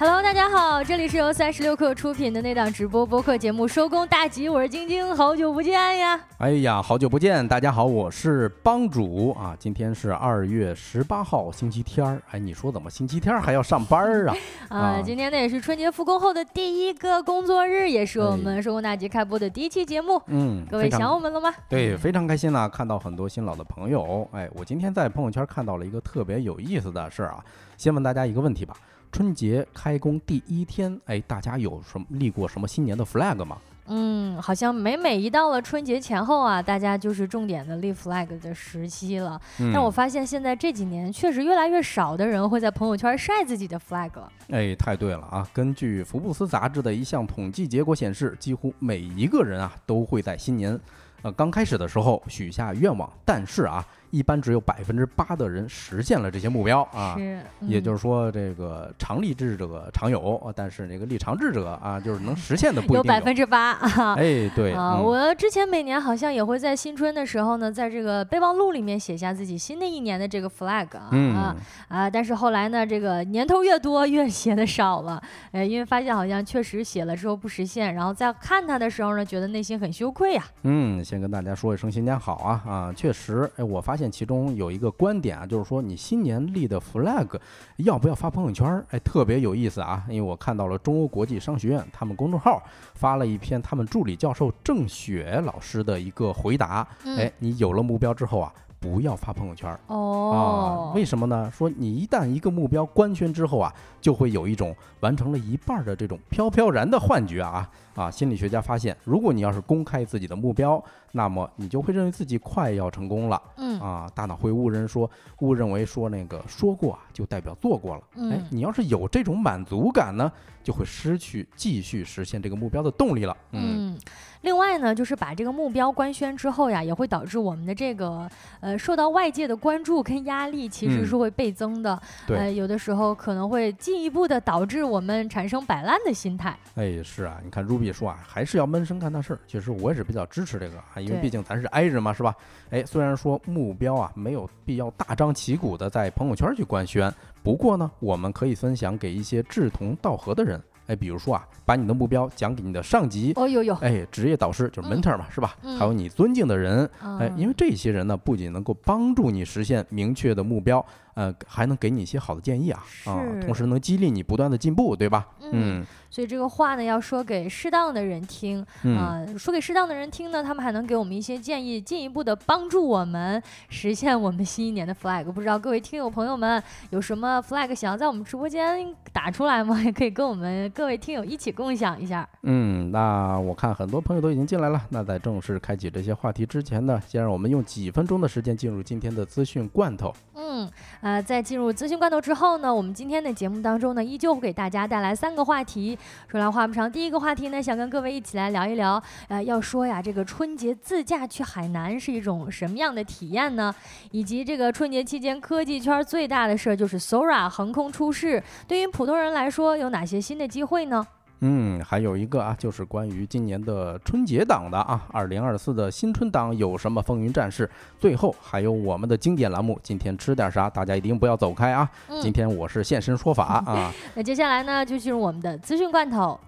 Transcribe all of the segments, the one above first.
Hello，大家好，这里是由三十六克出品的那档直播播客节目《收工大吉》，我是晶晶，好久不见呀！哎呀，好久不见，大家好，我是帮主啊，今天是二月十八号星期天儿，哎，你说怎么星期天还要上班 啊？啊，今天呢也是春节复工后的第一个工作日，也是我们《收工大吉》开播的第一期节目。嗯，各位想我们了吗？对，非常开心呢，看到很多新老的朋友。哎，我今天在朋友圈看到了一个特别有意思的事儿啊，先问大家一个问题吧。春节开工第一天，哎，大家有什么立过什么新年的 flag 吗？嗯，好像每每一到了春节前后啊，大家就是重点的立 flag 的时期了。但我发现现在这几年确实越来越少的人会在朋友圈晒自己的 flag 了。哎，太对了啊！根据福布斯杂志的一项统计结果显示，几乎每一个人啊都会在新年，呃，刚开始的时候许下愿望，但是啊。一般只有百分之八的人实现了这些目标啊，也就是说，这个常立志者常有，但是那个立长志者啊，就是能实现的不一定有百分之八啊。哎，对啊，我之前每年好像也会在新春的时候呢，在这个备忘录里面写下自己新的一年的这个 flag 啊啊，但是后来呢，这个年头越多越写的少了，哎，因为发现好像确实写了之后不实现，然后再看它的时候呢，觉得内心很羞愧呀。嗯，先跟大家说一声新年好啊啊，确实，哎，我发现。现其中有一个观点啊，就是说你新年立的 flag 要不要发朋友圈？哎，特别有意思啊！因为我看到了中欧国际商学院他们公众号发了一篇他们助理教授郑雪老师的一个回答。哎，你有了目标之后啊，不要发朋友圈哦。啊，为什么呢？说你一旦一个目标官宣之后啊，就会有一种完成了一半的这种飘飘然的幻觉啊。啊，心理学家发现，如果你要是公开自己的目标，那么你就会认为自己快要成功了。嗯啊，大脑会误认说，误认为说那个说过啊，就代表做过了。哎，你要是有这种满足感呢，就会失去继续实现这个目标的动力了。嗯，另外呢，就是把这个目标官宣之后呀，也会导致我们的这个呃受到外界的关注跟压力，其实是会倍增的。对，有的时候可能会进一步的导致我们产生摆烂的心态。哎，是啊，你看 Ruby。说啊，还是要闷声干大事儿。其实我也是比较支持这个啊，因为毕竟咱是 I 人嘛，是吧？哎，虽然说目标啊没有必要大张旗鼓的在朋友圈去官宣，不过呢，我们可以分享给一些志同道合的人。哎，比如说啊，把你的目标讲给你的上级，哦有有，哎，职业导师就是 mentor 嘛，是吧？还有你尊敬的人，哎，因为这些人呢，不仅能够帮助你实现明确的目标。呃，还能给你一些好的建议啊，啊，同时能激励你不断的进步，对吧？嗯，所以这个话呢，要说给适当的人听啊，说给适当的人听呢，他们还能给我们一些建议，进一步的帮助我们实现我们新一年的 flag。不知道各位听友朋友们有什么 flag 想要在我们直播间打出来吗？也可以跟我们各位听友一起共享一下。嗯，那我看很多朋友都已经进来了，那在正式开启这些话题之前呢，先让我们用几分钟的时间进入今天的资讯罐头。嗯。呃，在进入资讯罐头之后呢，我们今天的节目当中呢，依旧会给大家带来三个话题。说来话不长，第一个话题呢，想跟各位一起来聊一聊。呃，要说呀，这个春节自驾去海南是一种什么样的体验呢？以及这个春节期间科技圈最大的事儿就是 Sora 横空出世，对于普通人来说有哪些新的机会呢？嗯，还有一个啊，就是关于今年的春节档的啊，二零二四的新春档有什么风云战事？最后还有我们的经典栏目，今天吃点啥？大家一定不要走开啊！今天我是现身说法啊。那接下来呢，就进入我们的资讯罐头。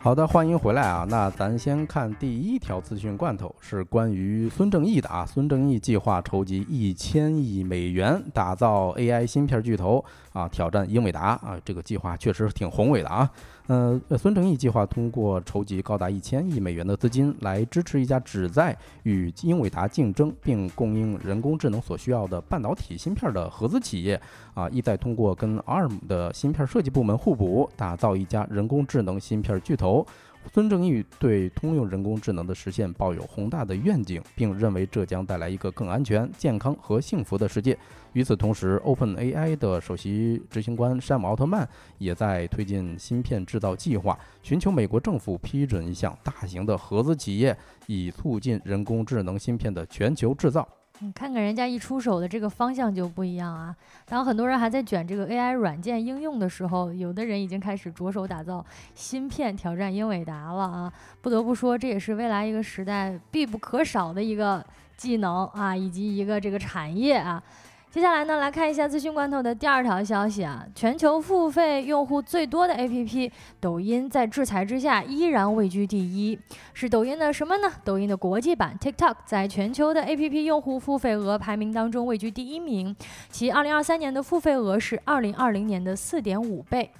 好的，欢迎回来啊！那咱先看第一条资讯罐头，是关于孙正义的啊。孙正义计划筹集一千亿美元，打造 AI 芯片巨头啊，挑战英伟达啊。这个计划确实挺宏伟的啊。呃，孙正义计划通过筹集高达一千亿美元的资金，来支持一家旨在与英伟达竞争并供应人工智能所需要的半导体芯片的合资企业，啊，意在通过跟 ARM 的芯片设计部门互补，打造一家人工智能芯片巨头。孙正义对通用人工智能的实现抱有宏大的愿景，并认为这将带来一个更安全、健康和幸福的世界。与此同时，OpenAI 的首席执行官山姆·奥特曼也在推进芯片制造计划，寻求美国政府批准一项大型的合资企业，以促进人工智能芯片的全球制造。你看看人家一出手的这个方向就不一样啊。当很多人还在卷这个 AI 软件应用的时候，有的人已经开始着手打造芯片，挑战英伟达了啊。不得不说，这也是未来一个时代必不可少的一个技能啊，以及一个这个产业啊。接下来呢，来看一下资讯罐头的第二条消息啊，全球付费用户最多的 APP 抖音在制裁之下依然位居第一，是抖音的什么呢？抖音的国际版 TikTok 在全球的 APP 用户付费额排名当中位居第一名，其2023年的付费额是2020年的4.5倍。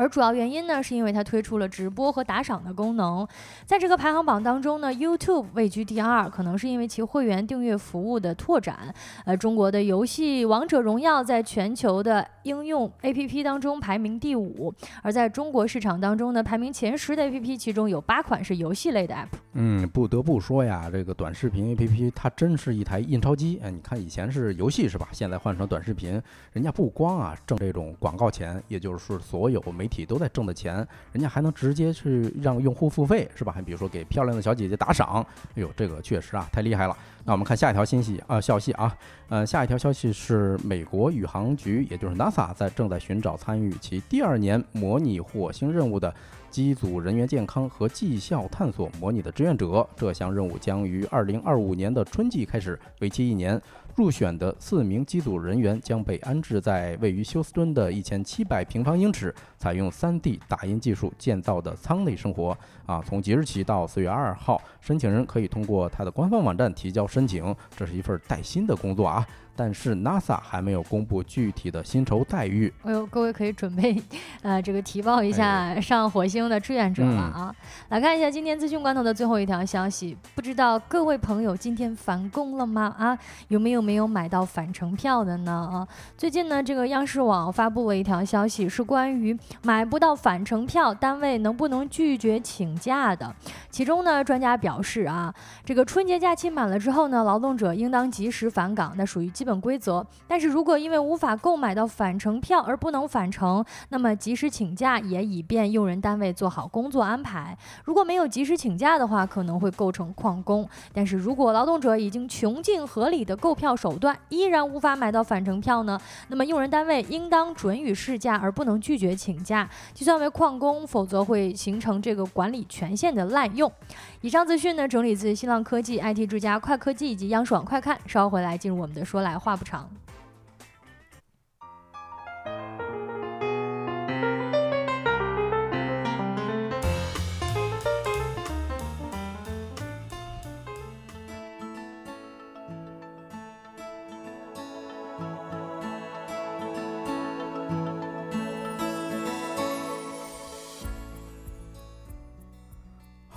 而主要原因呢，是因为它推出了直播和打赏的功能，在这个排行榜当中呢，YouTube 位居第二，可能是因为其会员订阅服务的拓展。呃，中国的游戏《王者荣耀》在全球的应用 APP 当中排名第五，而在中国市场当中呢，排名前十的 APP 其中有八款是游戏类的 App。嗯，不得不说呀，这个短视频 APP 它真是一台印钞机。哎，你看以前是游戏是吧？现在换成短视频，人家不光啊挣这种广告钱，也就是说所有媒体都在挣的钱，人家还能直接去让用户付费，是吧？还比如说给漂亮的小姐姐打赏，哎呦，这个确实啊太厉害了。那我们看下一条信息啊，消息啊，呃，下一条消息是美国宇航局，也就是 NASA 在正在寻找参与其第二年模拟火星任务的机组人员健康和绩效探索模拟的志愿者。这项任务将于二零二五年的春季开始，为期一年。入选的四名机组人员将被安置在位于休斯敦的一千七百平方英尺、采用 3D 打印技术建造的舱内生活。啊，从即日起到四月二号，申请人可以通过他的官方网站提交申请。这是一份带薪的工作啊。但是 NASA 还没有公布具体的薪酬待遇。哎呦，各位可以准备，呃，这个提报一下上火星的志愿者了啊！来看一下今天资讯关头的最后一条消息，不知道各位朋友今天返工了吗？啊，有没有没有买到返程票的呢？啊，最近呢，这个央视网发布了一条消息，是关于买不到返程票，单位能不能拒绝请假的。其中呢，专家表示啊，这个春节假期满了之后呢，劳动者应当及时返岗，那属于基本。本规则，但是如果因为无法购买到返程票而不能返程，那么及时请假也以便用人单位做好工作安排。如果没有及时请假的话，可能会构成旷工。但是如果劳动者已经穷尽合理的购票手段，依然无法买到返程票呢？那么用人单位应当准予事假，而不能拒绝请假，计算为旷工，否则会形成这个管理权限的滥用。以上资讯呢，整理自新浪科技、IT 之家、快科技以及央视网快看。稍后回来进入我们的说来话不长。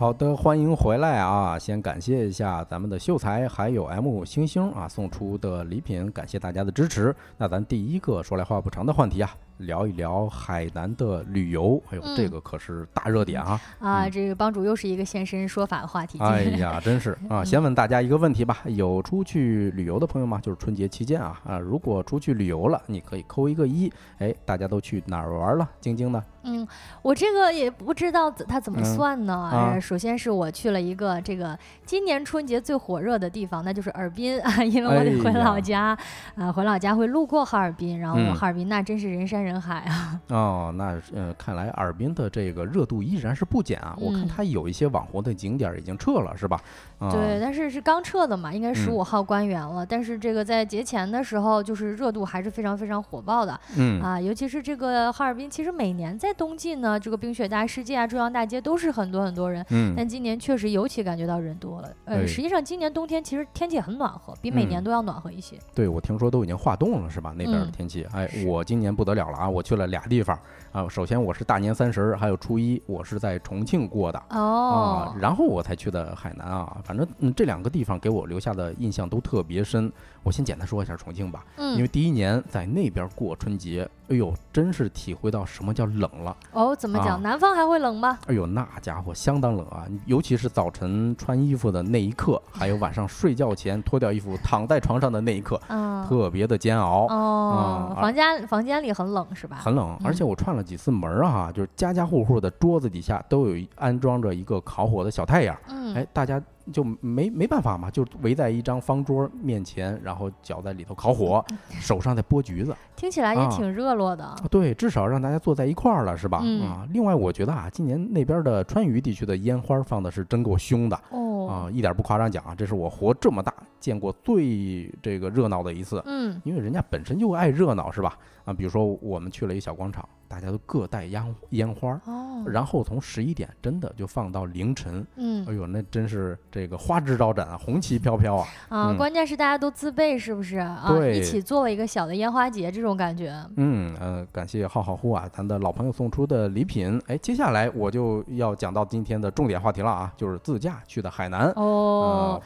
好的，欢迎回来啊！先感谢一下咱们的秀才，还有 M 星星啊送出的礼品，感谢大家的支持。那咱第一个说来话不长的话题啊。聊一聊海南的旅游，哎呦，这个可是大热点啊！啊，这个帮主又是一个现身说法的话题。哎呀，真是 啊！先问大家一个问题吧，有出去旅游的朋友吗？就是春节期间啊啊，如果出去旅游了，你可以扣一个一。哎，大家都去哪儿玩了？晶晶呢？嗯，我这个也不知道他怎么算呢。哎，首先是我去了一个这个今年春节最火热的地方，那就是尔滨啊，因为我得回老家啊，回老家会路过哈尔滨，然后哈尔滨那真是人山人海啊。哦，那呃，看来尔滨的这个热度依然是不减啊。我看它有一些网红的景点已经撤了，是吧？对，但是是刚撤的嘛，应该十五号关园了。但是这个在节前的时候，就是热度还是非常非常火爆的。嗯啊，尤其是这个哈尔滨，其实每年在冬季呢，这个冰雪大世界啊，中央大街都是很多很多人。嗯。但今年确实尤其感觉到人多了。呃，实际上今年冬天其实天气很暖和，比每年都要暖和一些。对，我听说都已经化冻了，是吧？那边的天气。哎，我今年不得了了啊！我去了俩地方啊。首先我是大年三十儿还有初一，我是在重庆过的。哦。啊，然后我才去的海南啊。反正嗯，这两个地方给我留下的印象都特别深。我先简单说一下重庆吧。嗯。因为第一年在那边过春节。哎呦，真是体会到什么叫冷了哦！怎么讲？南方还会冷吗？哎呦，那家伙相当冷啊！尤其是早晨穿衣服的那一刻，还有晚上睡觉前脱掉衣服躺在床上的那一刻，嗯特别的煎熬。哦，房间房间里很冷是吧？很冷，而且我串了了几次门儿啊，就是家家户户的桌子底下都有一安装着一个烤火的小太阳，嗯，哎，大家就没没办法嘛，就围在一张方桌面前，然后脚在里头烤火，手上在剥橘子。听起来也啊挺热络的。啊对，至少让大家坐在一块儿了，是吧？嗯啊，另外我觉得啊，今年那边的川渝地区的烟花放的是真够凶的哦，啊，一点不夸张讲啊，这是我活这么大见过最这个热闹的一次。嗯，因为人家本身就爱热闹，是吧？啊，比如说我们去了一小广场，大家都各带烟烟花然后从十一点真的就放到凌晨，嗯哎呦，那真是这个花枝招展啊，红旗飘飘啊！啊，嗯关键是大家都自备，是不是啊？对一起做了一个小的烟花节，这种感觉。嗯呃，感谢浩浩乎啊，咱的老朋友送出的礼品。哎，接下来我就要讲到今天的重点话题了啊，就是自驾去的海南。哦呃，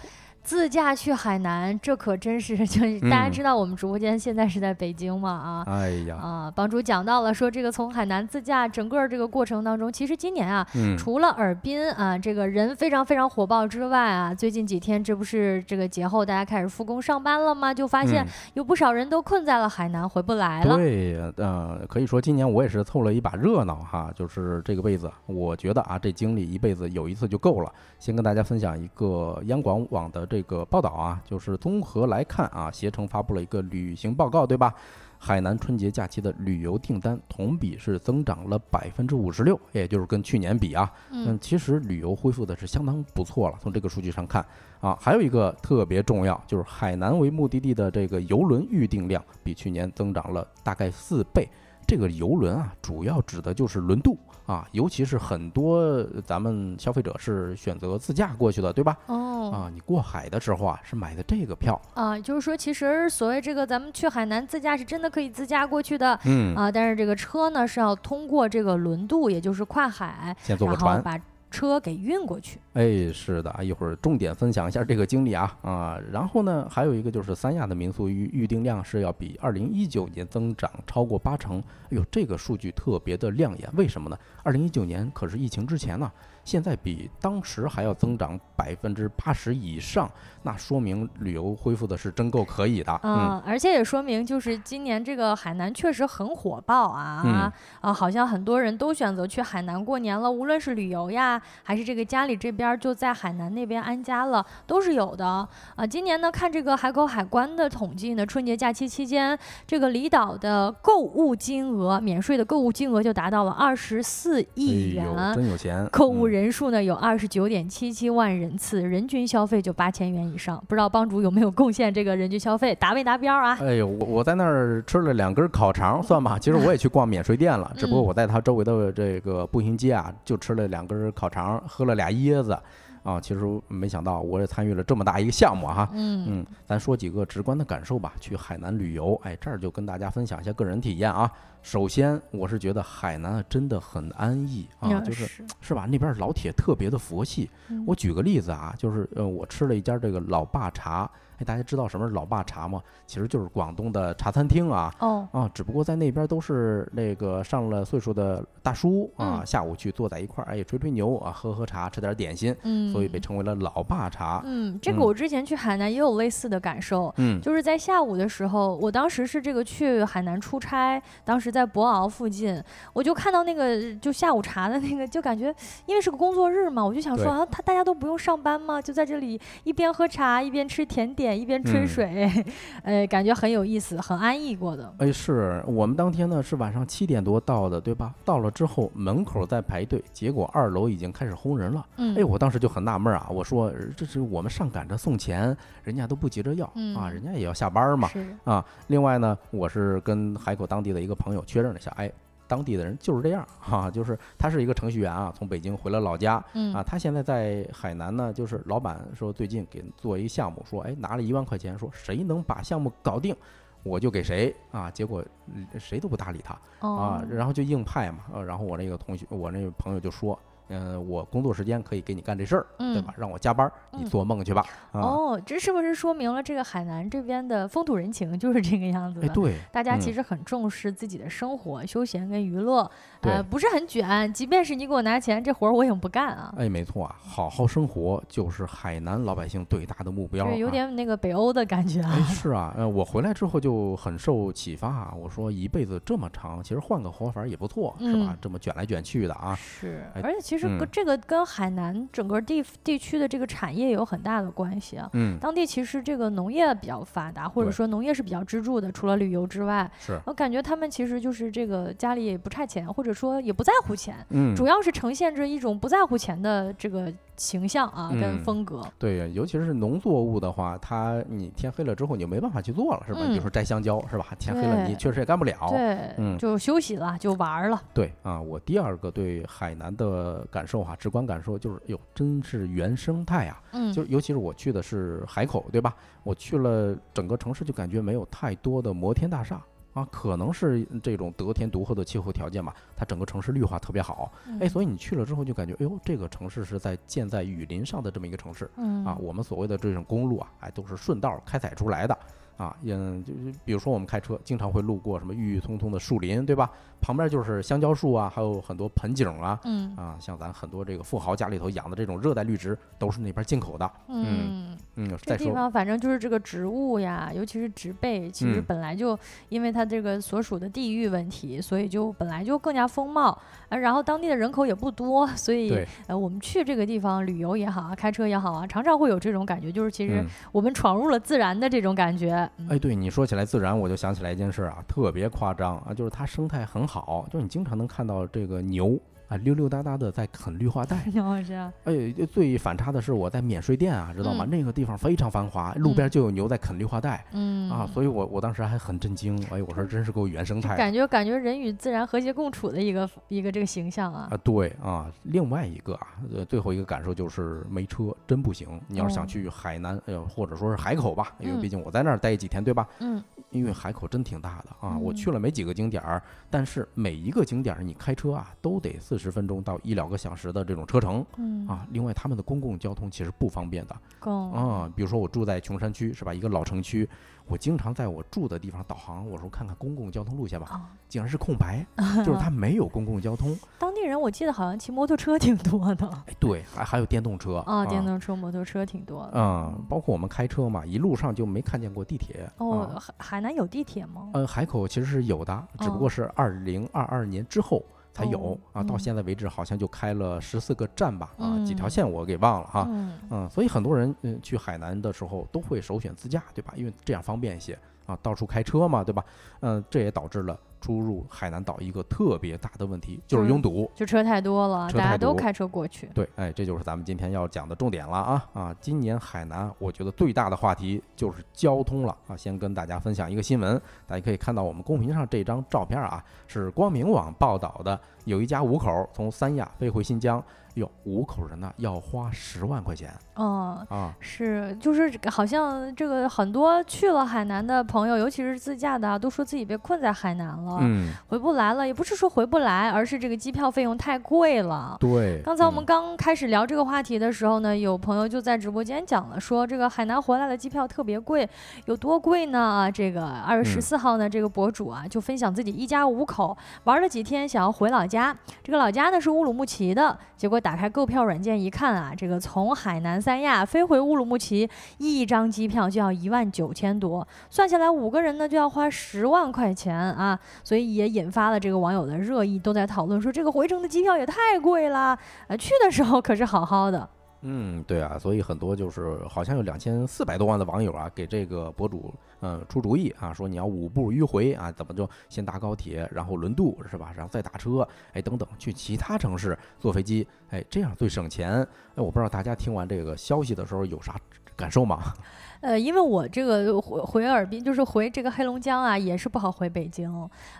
自驾去海南，这可真是 就是大家嗯知道我们直播间现在是在北京嘛啊。哎呀，啊，帮主讲到了，说这个从海南自驾整个这个过程当中，其实今年啊，嗯，除了尔滨啊这个人非常非常火爆之外啊，最近几天这不是这个节后大家开始复工上班了吗？就发现嗯有不少人都困在了海南，回不来了。对，呃，可以说今年我也是凑了一把热闹哈，就是这个辈子，我觉得啊，这经历一辈子有一次就够了。先跟大家分享一个央广网的这个报道啊，就是综合来看啊，携程发布了一个旅行报告，对吧？海南春节假期的旅游订单同比是增长了百分之五十六，也就是跟去年比啊，嗯嗯，其实旅游恢复的是相当不错了。从这个数据上看啊，还有一个特别重要，就是海南为目的地的这个游轮预订量比去年增长了大概四倍。这个游轮啊，主要指的就是轮渡啊，尤其是很多咱们消费者是选择自驾过去的，对吧？哦。啊，你过海的时候啊，是买的这个票，啊，就是说，其实所谓这个咱们去海南自驾是真的可以自驾过去的嗯，啊，但是这个车呢是要通过这个轮渡，也就是跨海，先坐个船，车给运过去。哎，是的啊，一会儿重点分享一下这个经历啊啊，然后呢，还有一个就是三亚的民宿预预订量是要比二零一九年增长超过八成，哎呦，这个数据特别的亮眼，为什么呢？二零一九年可是疫情之前呢、现在比当时还要增长百分之八十以上，那说明旅游恢复的是真够可以的，嗯，啊，而且也说明就是今年这个海南确实很火爆啊、嗯啊，好像很多人都选择去海南过年了，无论是旅游呀，还是这个家里这边就在海南那边安家了，都是有的啊。今年呢，看这个海口海关的统计呢，春节假期期间，这个离岛的购物金额，免税的购物金额就达到了二十四亿元。真有钱，购物嗯人数呢有二十九点七七万人次，人均消费就八千元以上。不知道帮主有没有贡献这个人均消费，达没达标啊？哎呦，我我在那儿吃了两根烤肠，算吧。其实我也去逛免税店了，只不过嗯我在它周围的这个步行街啊，就吃了两根烤肠，喝了俩椰子，啊，其实没想到我也参与了这么大一个项目哈。嗯嗯，咱说几个直观的感受吧。去海南旅游，哎，这儿就跟大家分享一下个人体验啊。首先，我是觉得海南啊真的很安逸啊，嗯就是是吧？那边老铁特别的佛系。嗯我举个例子啊，就是呃，我吃了一家这个老爸茶，哎，大家知道什么是老爸茶吗？其实就是广东的茶餐厅啊。哦，啊，只不过在那边都是那个上了岁数的大叔啊，嗯下午去坐在一块儿，哎，吹吹牛啊，喝喝茶，吃点点心，嗯，所以被称为了老爸茶。嗯，这个嗯我之前去海南也有类似的感受。嗯就是在下午的时候，我当时是这个去海南出差，当时在博鳌附近，我就看到那个就下午茶的那个，就感觉因为是个工作日嘛，我就想说啊，他大家都不用上班吗？就在这里一边喝茶，一边吃甜点，一边吹嗯水，呃，感觉很有意思，很安逸过的。哎，是我们当天呢是晚上七点多到的，对吧？到了之后门口在排队，结果二楼已经开始轰人了。嗯，哎，我当时就很纳闷啊，我说呃这是我们上赶着送钱，人家都不急着要、啊，嗯人家也要下班嘛是，啊。另外呢，我是跟海口当地的一个朋友确认了一下，哎。当地的人就是这样哈、就是他是一个程序员啊，从北京回了老家嗯啊，他现在在海南呢，就是老板说最近给做一个项目，说哎拿了一万块钱，说谁能把项目搞定，我就给谁啊，结果嗯谁都不搭理他，啊哦，，然后就硬派嘛，呃，然后我那个同学，我那个朋友就说，嗯、我工作时间可以给你干这事儿，对嗯吧？让我加班儿，你嗯做梦去吧。啊，哦，这是不是说明了这个海南这边的风土人情就是这个样子？对，大家其嗯实很重视自己的生活、休闲跟娱乐，呃，不是很卷。即便是你给我拿钱，这活儿我也不干啊。哎，没错啊，好好生活就是海南老百姓最大的目标。对有啊点那个北欧的感觉啊哎，。是啊，呃，我回来之后就很受启发啊。我说一辈子这么长，其实换个活法也不错，是吧嗯？这么卷来卷去的啊，是，哎而且其实跟嗯。这个跟海南整个地地区的这个产业有很大的关系啊。嗯，当地其实这个农业比较发达，或者说农业是比较支柱的，除了旅游之外，是，我感觉他们其实就是这个家里也不差钱，或者说也不在乎钱，嗯，主要是呈现着一种不在乎钱的这个形象啊，跟嗯风格。对，尤其是农作物的话，它你天黑了之后你就没办法去做了，是吧？你比如嗯说摘香蕉，是吧？天黑了你确实也干不了。对，嗯就休息了，就玩了。对啊，我第二个对海南的感受哈、直观感受就是，哟，真是原生态啊！嗯，就尤其是我去的是海口，对吧？我去了整个城市，就感觉没有太多的摩天大厦啊，可能是这种得天独厚的气候条件吧，它整个城市绿化特别好。哎，嗯所以你去了之后就感觉，哎呦，这个城市是在建在雨林上的这么一个城市嗯啊。我们所谓的这种公路啊，哎，都是顺道开采出来的。啊，嗯，就是比如说我们开车经常会路过什么郁郁葱葱的树林，对吧？旁边就是香蕉树啊，还有很多盆景啊，嗯啊，像咱很多这个富豪家里头养的这种热带绿植，都是那边进口的。嗯，嗯，这地方反正就是这个植物呀，尤其是植被，其实嗯本来就因为它这个所属的地域问题，所以就本来就更加风貌。啊，然后当地的人口也不多，所以，呃，我们去这个地方旅游也好啊，开车也好啊，常常会有这种感觉，就是其实嗯，我们闯入了自然的这种感觉。嗯哎，对你说起来自然，我就想起来一件事啊，特别夸张啊，就是它生态很好，就是你经常能看到这个牛啊溜溜达达的在啃绿化带。然后这样，哎，最反差的是我在免税店啊，知道吗？嗯那个地方非常繁华，路边就有牛在啃绿化带。嗯啊，所以我我当时还很震惊，哎，我说真是够原生态的感觉感觉人与自然和谐共处的一个一个这个形象啊啊，。对啊，另外一个啊，呃，最后一个感受就是没车真不行。你要是哦想去海南，呃，或者说是海口吧，因为嗯毕竟我在那儿待几天，对吧？嗯因为海口真挺大的啊，我嗯去了没几个景点儿，但是每一个景点儿你开车啊，都得四十分钟到一两个小时的这种车程嗯啊。另外，他们的公共交通其实不方便的更啊。比如说我住在琼山区是吧，一个老城区，我经常在我住的地方导航，我说看看公共交通路线吧，啊，竟然是空白，就是它没有公共交通。当地人我记得好像骑摩托车挺多的哎，对，还还有电动车啊，电动车、摩托车挺多的。嗯，包括我们开车嘛，一路上就没看见过地铁。哦，啊海海南有地铁吗？呃，海口其实是有的，只不过哦是二零二二年之后才有、哦啊。到嗯现在为止，好像就开了十四个站吧，啊，几条嗯线我给忘了哈。嗯嗯，所以很多人嗯去海南的时候都会首选自驾，对吧？因为这样方便一些啊，到处开车嘛，对吧？嗯，这也导致了出入海南岛一个特别大的问题，就是拥堵。就车太多了，大家都开车过去。对，哎，这就是咱们今天要讲的重点了啊啊！今年海南，我觉得最大的话题就是交通了啊。先跟大家分享一个新闻，大家可以看到我们公屏上这张照片啊，是光明网报道的，有一家五口从三亚飞回新疆，哟，五口人呢要花十万块钱嗯，啊。是，就是好像这个很多去了海南的朋友，尤其是自驾的啊，都说自己被困在海南了，嗯，回不来了。也不是说回不来，而是这个机票费用太贵了。对。刚才我们嗯刚开始聊这个话题的时候呢，有朋友就在直播间讲了，说这个海南回来的机票特别贵，有多贵呢？啊，这个二月十四号呢，这个博主啊就分享自己一家五口玩了几天，想要回老家。这个老家呢是乌鲁木齐的，结果打开购票软件一看啊，这个从海南三亚飞回乌鲁木齐，一张机票就要一万九千多，算下来五个人呢就要花十万块钱啊，所以也引发了这个网友的热议，都在讨论说这个回程的机票也太贵了，呃，去的时候可是好好的，嗯，对啊，所以很多就是好像有两千四百多万的网友啊，给这个博主嗯出主意啊，说你要五步迂回啊，怎么就先搭高铁，然后轮渡是吧，然后再打车，哎等等，去其他城市坐飞机，哎这样最省钱。哎，我不知道大家听完这个消息的时候有啥感受吗？呃，因为我这个回回尔滨，就是回这个黑龙江啊，也是不好回北京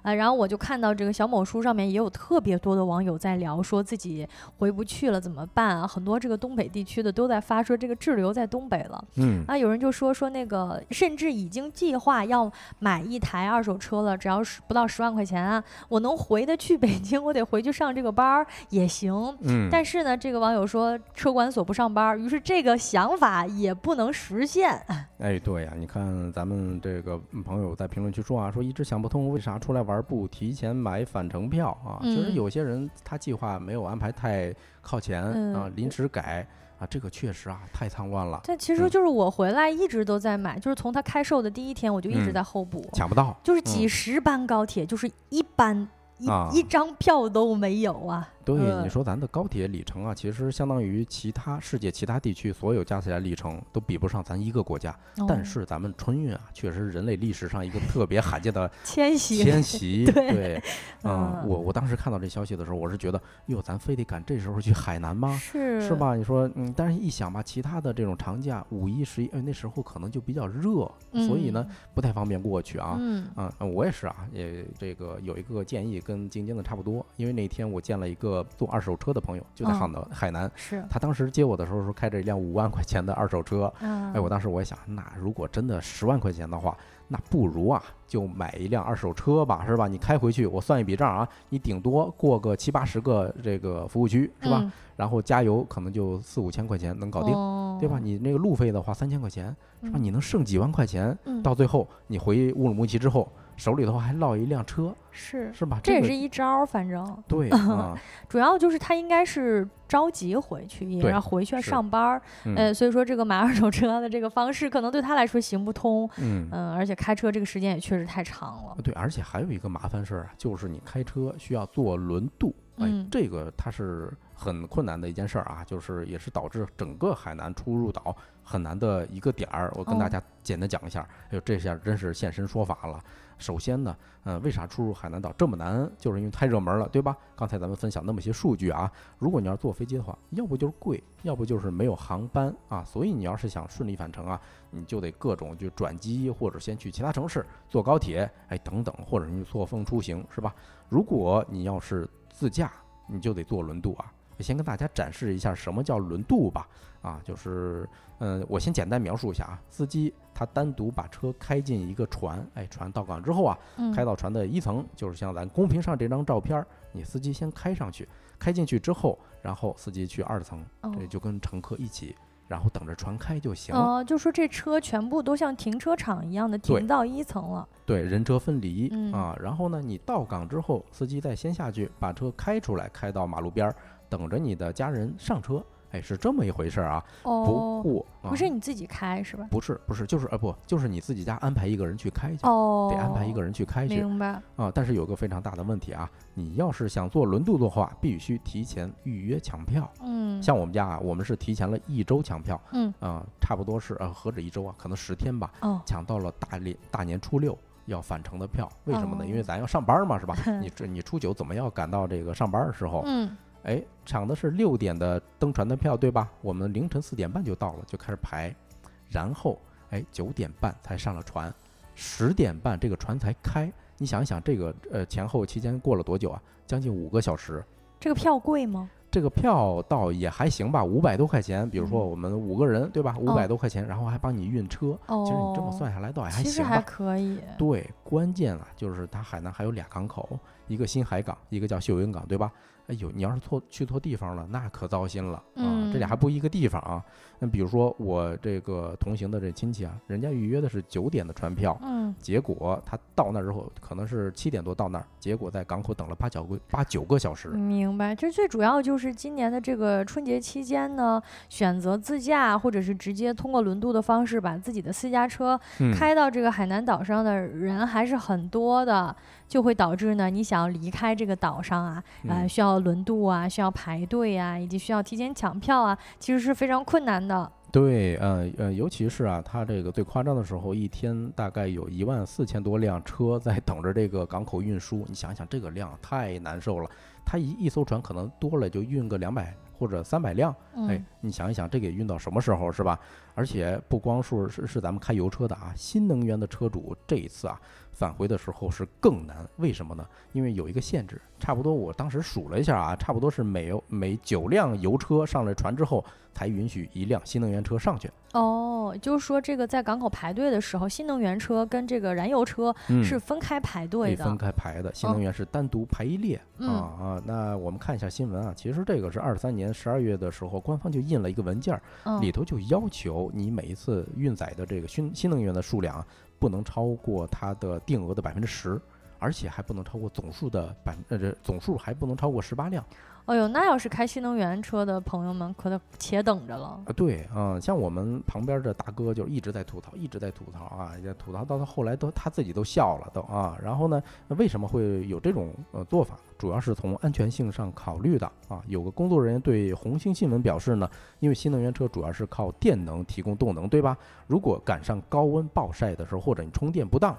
啊。然后我就看到这个小某书上面也有特别多的网友在聊，说自己回不去了怎么办啊？很多这个东北地区的都在发说这个滞留在东北了。嗯啊，有人就说说那个，甚至已经计划要买一台二手车了，只要是不到十万块钱啊，我能回得去北京，我得回去上这个班儿也行。嗯，但是呢，这个网友说车管所不上班，于是这个想法也不能实现。哎，对呀，你看咱们这个朋友在评论区说啊，说一直想不通为啥出来玩不提前买返程票啊？其实嗯有些人他计划没有安排太靠前啊嗯，临时改啊，这个确实啊太仓乱了，但其实嗯就是我回来一直都在买，就是从他开售的第一天我就一直嗯在候补，抢不到。就是几十班高铁，就是一班一、啊一张票都没有啊。对，呃你说咱的高铁里程啊，其实相当于其他世界其他地区所有加起来里程都比不上咱一个国家。但哦是咱们春运啊，确实是人类历史上一个特别罕见的 迁徙，迁徙。对对，嗯，嗯我我当时看到这消息的时候，我是觉得，哟，咱非得赶这时候去海南吗？是是？吧？你说，嗯，但是一想吧，其他的这种长假，五一、十一，哎，那时候可能就比较热，所以呢，不太方便过去啊。嗯，嗯、我也是啊，也这个有一个建议跟晶晶的差不多，因为那天我见了一个做二手车的朋友，就在哦海南、海南，是，他当时接我的时候说开着一辆五万块钱的二手车，嗯，哎，我当时我也想，那如果真的十万块钱的话，那不如啊就买一辆二手车吧，是吧？你开回去，我算一笔账啊，你顶多过个七八十个这个服务区，是吧？嗯然后加油可能就四五千块钱能搞定，对吧？哦你那个路费的话三千块钱，是吧？嗯你能剩几万块钱？嗯到最后你回乌鲁木齐之后，手里头还落一辆车，是，是吧？这也是一招儿，反正对 啊，主要就是他应该是着急回去，也对要回去要上班儿，嗯呃，所以说这个买二手车的这个方式可能对他来说行不通，嗯。嗯，而且开车这个时间也确实太长了，对，而且还有一个麻烦事儿啊，就是你开车需要坐轮渡，哎，嗯这个它是很困难的一件事儿啊，就是也是导致整个海南出入岛很难的一个点儿。我跟大哦家简单讲一下，哎呦，这下真是现身说法了。首先呢，嗯，为啥出入海南岛这么难？就是因为太热门了，对吧？刚才咱们分享那么些数据啊，如果你要是坐飞机的话，要不就是贵，要不就是没有航班啊。所以你要是想顺利返程啊，你就得各种就转机，或者先去其他城市坐高铁，哎等等，或者你错峰出行，是吧？如果你要是自驾，你就得坐轮渡啊。先跟大家展示一下什么叫轮渡吧。啊，就是，嗯，我先简单描述一下啊，司机他单独把车开进一个船，哎，船到港之后啊，嗯，开到船的一层，就是像咱公屏上这张照片儿，你司机先开上去，开进去之后，然后司机去二层，哦这就跟乘客一起，然后等着船开就行。哦，就说这车全部都像停车场一样的停到一层了，对，人车分离、嗯啊。然后呢，你到港之后，司机再先下去把车开出来，开到马路边儿，等着你的家人上车。哎，是这么一回事儿啊。不哦，过、啊、不是你自己开是吧？不是不是，就是呃不，就是你自己家安排一个人去开去，哦，得安排一个人去开去明白，啊。但是有个非常大的问题啊，你要是想坐轮渡的话，必须提前预约抢票。嗯，像我们家啊，我们是提前了一周抢票，嗯，啊，差不多是呃何止一周啊，可能十天吧，哦，抢到了大年大年初六要返程的票。为什么呢？因为哦咱要上班嘛，是吧？你这你初九怎么要赶到这个上班的时候？嗯，哎，抢的是六点的登船的票，对吧？我们凌晨四点半就到了，就开始排，然后哎九点半才上了船，十点半这个船才开。你想一想，这个呃前后期间过了多久啊？将近五个小时。这个票贵吗？这个票倒也还行吧，五百多块钱。比如说嗯我们五个人，对吧？五百哦多块钱，然后还帮你运车。哦，其实你这么算下来，倒也还其实还行吧。可以，对，关键啊，就是它海南还有俩港口，一个新海港，一个叫秀云港，对吧？哎呦，你要是错去错地方了，那可糟心了啊！这俩还嗯不一个地方啊。那比如说我这个同行的这亲戚啊，人家预约的是九点的船票，嗯，结果他到那儿之后可能是七点多到那儿，结果在港口等了八九个八九个小时。明白。这最主要就是今年的这个春节期间呢，选择自驾或者是直接通过轮渡的方式把自己的私家车嗯，开到这个海南岛上的人还是很多的，就会导致呢，你想要离开这个岛上啊，呃，嗯需要轮渡啊，需要排队啊，以及需要提前抢票啊，其实是非常困难的。对，呃呃，尤其是啊，它这个最夸张的时候，一天大概有一万四千多辆车在等着这个港口运输。你想想，这个量太难受了。它一一艘船可能多了就运个两百或者三百辆，哎嗯，，你想一想，这个运到什么时候是吧？而且不光是是是咱们开油车的啊，新能源的车主这一次啊返回的时候是更难，为什么呢？因为有一个限制，差不多我当时数了一下啊，差不多是每油每九辆油车上了船之后，才允许一辆新能源车上去。哦，就是说这个在港口排队的时候，新能源车跟这个燃油车嗯是分开排队的。得分开排的，新能源是单独排一列、嗯啊啊。那我们看一下新闻啊，其实这个是二三年十二月的时候，官方就印了一个文件里头就要求你每一次运载的这个新新能源的数量啊，不能超过它的定额的百分之十，而且还不能超过总数的百分呃这总数还不能超过十八辆哎呦，那要是开新能源车的朋友们，可得且等着了。啊。对啊、像我们旁边的大哥就一直在吐槽，一直在吐槽啊，也吐槽到他后来都他自己都笑了都啊。然后呢，为什么会有这种呃做法？主要是从安全性上考虑的啊。有个工作人员对红星新闻表示呢，因为新能源车主要是靠电能提供动能，对吧？如果赶上高温暴晒的时候，或者你充电不当，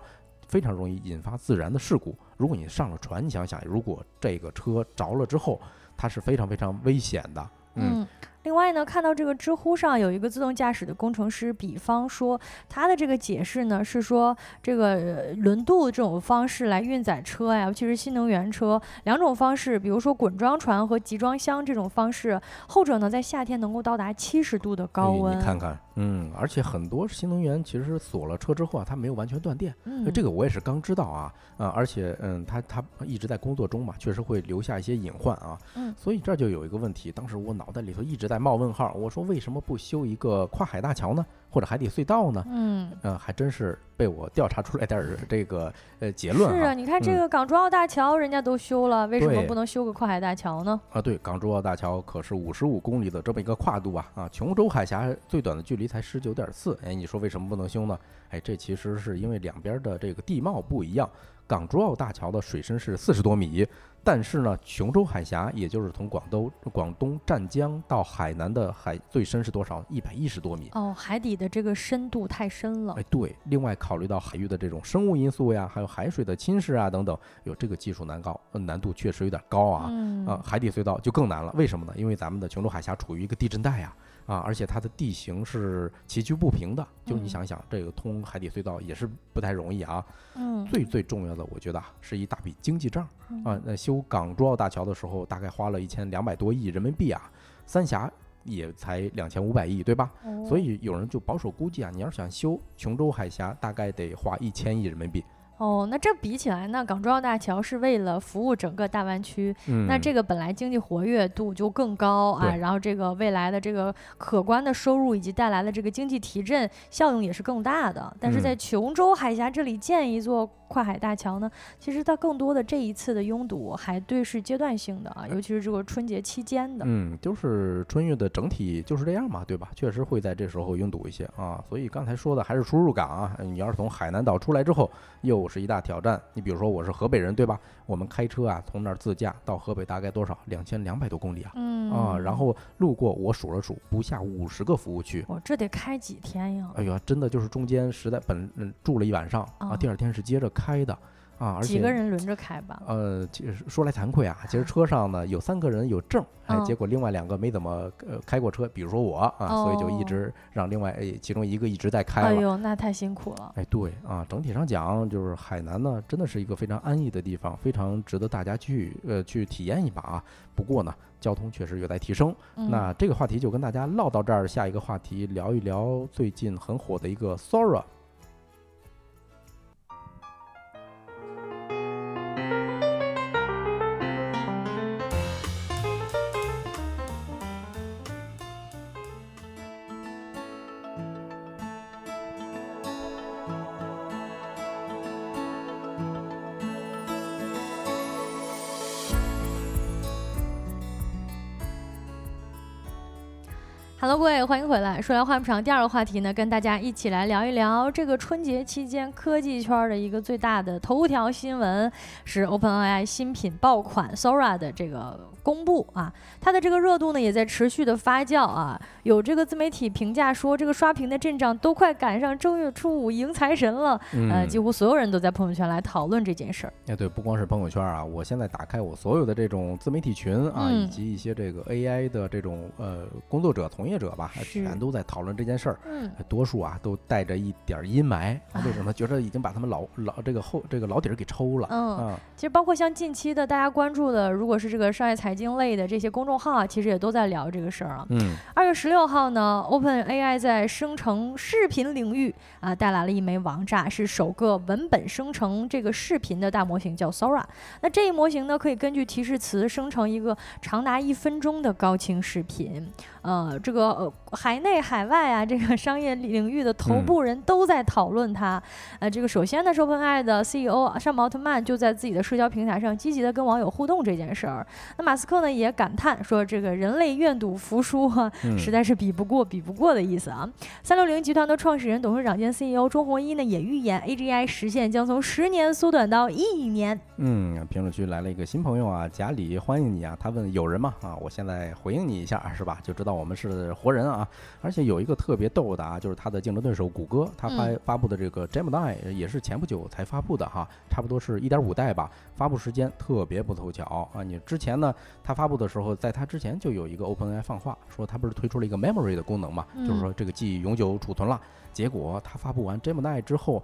非常容易引发自燃的事故。如果你上了船，你想想，如果这个车着了之后，它是非常非常危险的。嗯，嗯，另外呢，看到这个知乎上有一个自动驾驶的工程师，比方说他的这个解释呢是说，这个呃轮渡这种方式来运载车呀，尤其是新能源车，两种方式，比如说滚装船和集装箱这种方式，后者呢在夏天能够到达七十度的高哎温。你看看，嗯，而且很多新能源其实锁了车之后啊，它没有完全断电。嗯，这个我也是刚知道啊，啊，而且嗯，他他一直在工作中嘛，确实会留下一些隐患啊。嗯所以这就有一个问题，当时我脑袋里头一直在冒问号，我说为什么不修一个跨海大桥呢，或者海底隧道呢？嗯。呃、还真是被我调查出来点儿这个呃结论哈。是啊，你看这嗯个港珠澳大桥人家都修了，为什么不能修个跨海大桥呢？啊，对，港珠澳大桥可是五十五公里的这么一个跨度啊啊，琼州海峡最短的距离才十九点四，哎，你说为什么不能修呢？哎，这其实是因为两边的这个地貌不一样。港珠澳大桥的水深是四十多米，但是呢，琼州海峡也就是从广东广东湛江到海南的海最深是多少？一百一十多米。哦，海底的这个深度太深了哎，。对，另外考虑到海域的这种生物因素呀，还有海水的侵蚀啊等等，有这个技术难高，呃难度确实有点高啊。嗯啊，海底隧道就更难了。为什么呢？因为咱们的琼州海峡处于一个地震带呀，啊，而且它的地形是崎岖不平的。就是你想想想，这个通海底隧道也是不太容易啊。嗯最最重要的，我觉得啊，是一大笔经济账嗯啊。那修港珠澳大桥的时候，大概花了一千两百多亿人民币啊，三峡也才两千五百亿，对吧？所哦以有人就保守估计啊，你要是想修琼州海峡，大概得花一千亿人民币。哦，那这比起来呢，港珠澳大桥是为了服务整个大湾区，嗯，那这个本来经济活跃度就更高啊，然后这个未来的这个可观的收入以及带来的这个经济提振效应也是更大的。但是在嗯琼州海峡这里建一座跨海大桥呢，其实它更多的这一次的拥堵还对是阶段性的啊，尤其是这个春节期间的。嗯，就是春运的整体就是这样嘛，对吧？确实会在这时候拥堵一些啊。所以刚才说的还是出入港啊，你要是从海南岛出来之后，又是一大挑战。你比如说我是河北人，对吧？我们开车啊，从那儿自驾到河北大概多少？两千两百多公里啊。嗯啊，然后路过我数了数，不下五十个服务区。我这得开几天呀？哎呀，真的就是中间实在本嗯住了一晚上啊，啊第二天是接着开的啊，而且几个人轮着开吧？呃，其实说来惭愧啊，其实车上呢有三个人有证，哎，嗯结果另外两个没怎么呃开过车，比如说我啊，所以就一哦直让另外哎其中一个一直在开了。哎呦，那太辛苦了。哎，对啊，整体上讲，就是海南呢，真的是一个非常安逸的地方，非常值得大家去呃去体验一把啊。不过呢，交通确实有待提升。嗯那这个话题就跟大家唠到这儿，下一个话题聊一聊最近很火的一个 Sora。各位，欢迎回来。说来话不长，第二个话题呢，跟大家一起来聊一聊这个春节期间科技圈的一个最大的头条新闻，是 OpenAI 新品爆款 Sora 的这个公布啊。它的这个热度呢，也在持续的发酵啊。有这个自媒体评价说，这个刷屏的阵仗都快赶上正月初五迎财神了。呃，几乎所有人都在朋友圈来讨论这件事儿。哎，对，不光是朋友圈啊，我现在打开我所有的这种自媒体群啊，以及一些这个 AI 的这种呃工作者从业者吧，全都在讨论这件事儿。嗯，多数啊都带着一点阴霾。为什么？觉得已经把他们老老这个后这个老底儿给抽了。嗯，其实包括像近期的大家关注的，如果是这个商业财经类的这些公众号啊，其实也都在聊这个事儿啊。嗯，二月十六号呢，OpenAI 在生成视频领域啊带来了一枚王炸，是首个文本生成这个视频的大模型，叫 Sora。那这一模型呢，可以根据提示词生成一个长达一分钟的高清视频。呃，这个呃，海内海外啊，这个商业领域的头部人都在讨论它。呃，这个首先呢，OpenAI 的 CEO 山姆奥特曼就在自己的社交平台上积极的跟网友互动这件事儿。那马斯克呢也感叹说，这个人类愿赌服输啊，实在是比不过，比不过的意思啊。三六零集团的创始人、董事长兼 CEO 钟宏一呢也预言，AGI 实现将从十年缩短到一年。嗯，评论区来了一个新朋友啊，贾里，欢迎你啊。他问有人吗？啊，我现在回应你一下，是吧？就知道。我们是活人啊，而且有一个特别逗的啊，就是他的竞争对手谷歌，他发发布的这个 Gemini 也是前不久才发布的哈，差不多是一点五代吧，发布时间特别不凑巧啊。你之前呢，它发布的时候，在它之前就有一个 OpenAI 放话说，它不是推出了一个 Memory 的功能嘛，就是说这个记忆永久储存了。结果它发布完 Gemini 之后，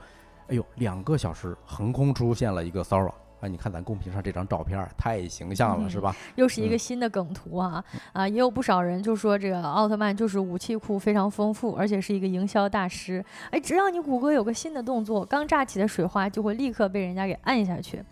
哎呦，两个小时横空出现了一个 Sora。啊，你看咱公屏上这张照片太形象了，是吧？又是一个新的梗图啊！啊，也有不少人就说这个奥特曼就是武器库非常丰富，而且是一个营销大师。哎，只要你谷歌有个新的动作，刚炸起的水花就会立刻被人家给按下去。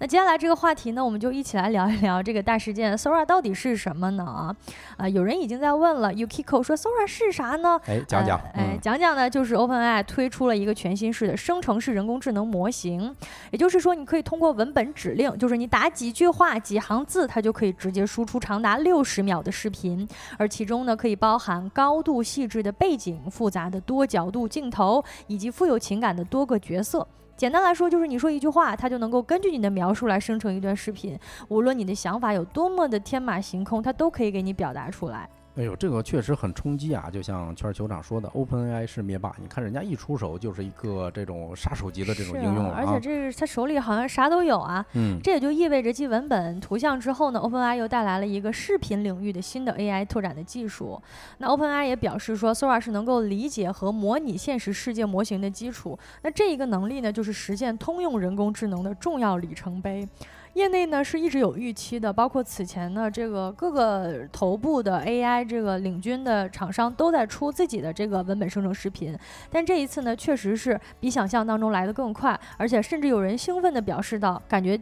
那接下来这个话题呢，我们就一起来聊一聊这个大事件 Sora 到底是什么呢？啊，啊，有人已经在问了，Yukiko 说 Sora 是啥呢？哎，讲讲，哎，讲讲呢，就是 OpenAI 推出了一个全新式的生成式人工智能模型，也就是说，你可以通过文本。本指令就是你打几句话、几行字，它就可以直接输出长达六十秒的视频，而其中呢，可以包含高度细致的背景、复杂的多角度镜头以及富有情感的多个角色。简单来说，就是你说一句话，它就能够根据你的描述来生成一段视频，无论你的想法有多么的天马行空，它都可以给你表达出来。哎呦，这个确实很冲击啊！就像圈球长说的，OpenAI 是灭霸，你看人家一出手就是一个这种杀手级的这种应用了而且这是他手里好像啥都有啊。嗯，这也就意味着继文本、图像之后呢，OpenAI 又带来了一个视频领域的新的 AI 拓展的技术。那 OpenAI 也表示说，Sora 是能够理解和模拟现实世界模型的基础。那这一个能力呢，就是实现通用人工智能的重要里程碑。业内呢是一直有预期的，包括此前呢这个各个头部的 AI 这个领军的厂商都在出自己的这个文本生成视频，但这一次呢确实是比想象当中来的更快，而且甚至有人兴奋地表示到，感觉。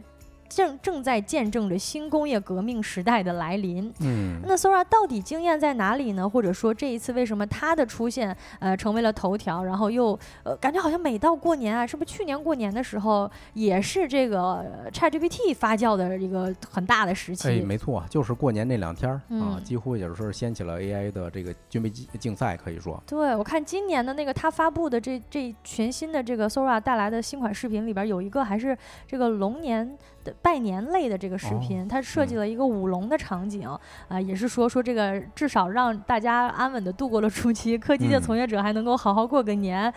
正正在见证着新工业革命时代的来临。嗯，那 Sora 到底惊艳在哪里呢？或者说这一次为什么它的出现呃成为了头条？然后又呃感觉好像每到过年啊，是不是去年过年的时候也是这个 ChatGPT 发酵的一个很大的时期？哎，没错，就是过年那两天儿啊，几乎也是掀起了 AI 的这个军备竞竞赛，可以说。对，我看今年的那个他发布的这这全新的这个 Sora 带来的新款视频里边有一个还是这个龙年。的拜年类的这个视频，它设计了一个舞龙的场景啊，也是说说这个至少让大家安稳的度过了初期，科技界从业者还能够好好过个年，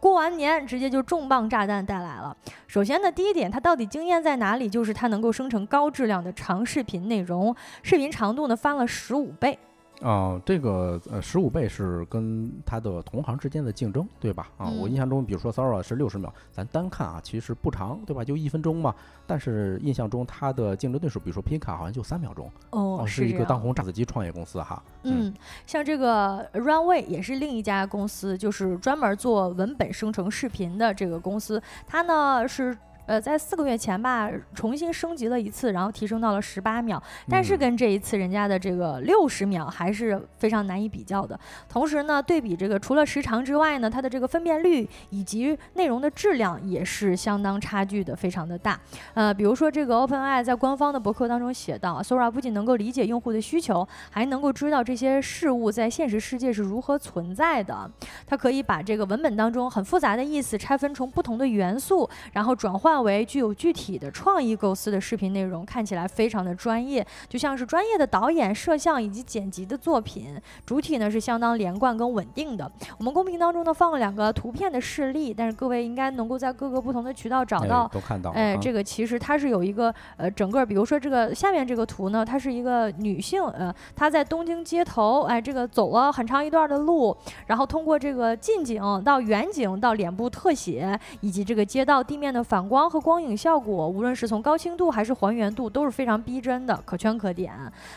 过完年直接就重磅炸弹带来了。首先呢，第一点，它到底惊艳在哪里？就是它能够生成高质量的长视频内容，视频长度呢翻了十五倍。啊，这个呃，十五倍是跟它的同行之间的竞争，对吧？啊，我印象中，比如说 Sora 是六十秒，咱单看啊，其实不长，对吧？就一分钟嘛。但是印象中，它的竞争对手，比如说 Pika，好像就三秒钟。哦，是一个当红炸子鸡创业公司哈。嗯，像这个 Runway 也是另一家公司，就是专门做文本生成视频的这个公司，它呢是。呃在四个月前吧重新升级了一次，然后提升到了十八秒，但是跟这一次人家的这个六十秒还是非常难以比较的。同时呢，对比这个除了时长之外呢，它的这个分辨率以及内容的质量也是相当差距的，非常的大。呃，比如说这个 OpenAI 在官方的博客当中写到，Sora 不仅能够理解用户的需求，还能够知道这些事物在现实世界是如何存在的。它可以把这个文本当中很复杂的意思拆分成不同的元素，然后转换为具有具体的创意构思的视频内容，看起来非常的专业，就像是专业的导演摄像以及剪辑的作品。主体呢是相当连贯跟稳定的。我们公屏当中呢放了两个图片的示例，但是各位应该能够在各个不同的渠道找到。都看到。哎，这个其实它是有一个呃，整个比如说这个下面这个图呢，它是一个女性，呃，她在东京街头，哎，这个走了很长一段的路，然后通过这个近景到远景到脸部特写，以及这个街道地面的反光和光影效果，无论是从高清度还是还原度都是非常逼真的，可圈可点。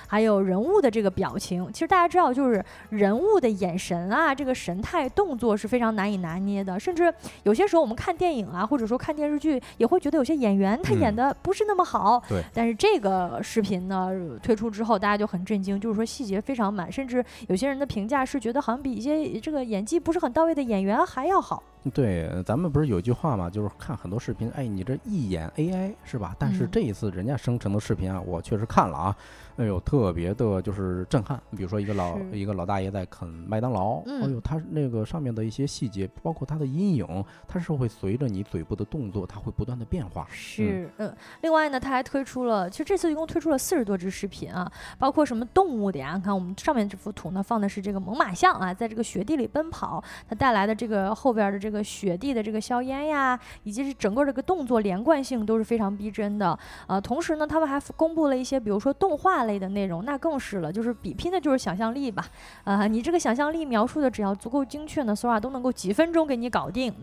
还有人物的这个表情，其实大家知道，就是人物的眼神啊，这个神态动作是非常难以拿捏的，甚至有些时候我们看电影啊，或者说看电视剧，也会觉得有些演员他演的不是那么好。对。但是这个视频呢推出之后，大家就很震惊，就是说细节非常满，甚至有些人的评价是觉得好像比一些这个演技不是很到位的演员还要好。对，咱们不是有句话嘛，就是看很多视频，哎，你这一眼 AI 是吧？但是这一次人家生成的视频啊，我确实看了啊。哎呦，特别的就是震撼。比如说一个老一个老大爷在啃麦当劳，哎呦，他那个上面的一些细节，包括他的阴影，它是会随着你嘴部的动作，它会不断的变化。是，嗯。另外呢，他还推出了，其实这次一共推出了四十多支视频啊，包括什么动物的呀？你看我们上面这幅图呢，放的是这个猛犸象啊，在这个雪地里奔跑，它带来的这个后边的这个雪地的这个硝烟呀，以及是整个这个动作连贯性都是非常逼真的。呃，同时呢，他们还公布了一些，比如说动画。类的内容那更是了，就是比拼的就是想象力吧。呃，你这个想象力描述的只要足够精确呢，Sora 都能够几分钟给你搞定。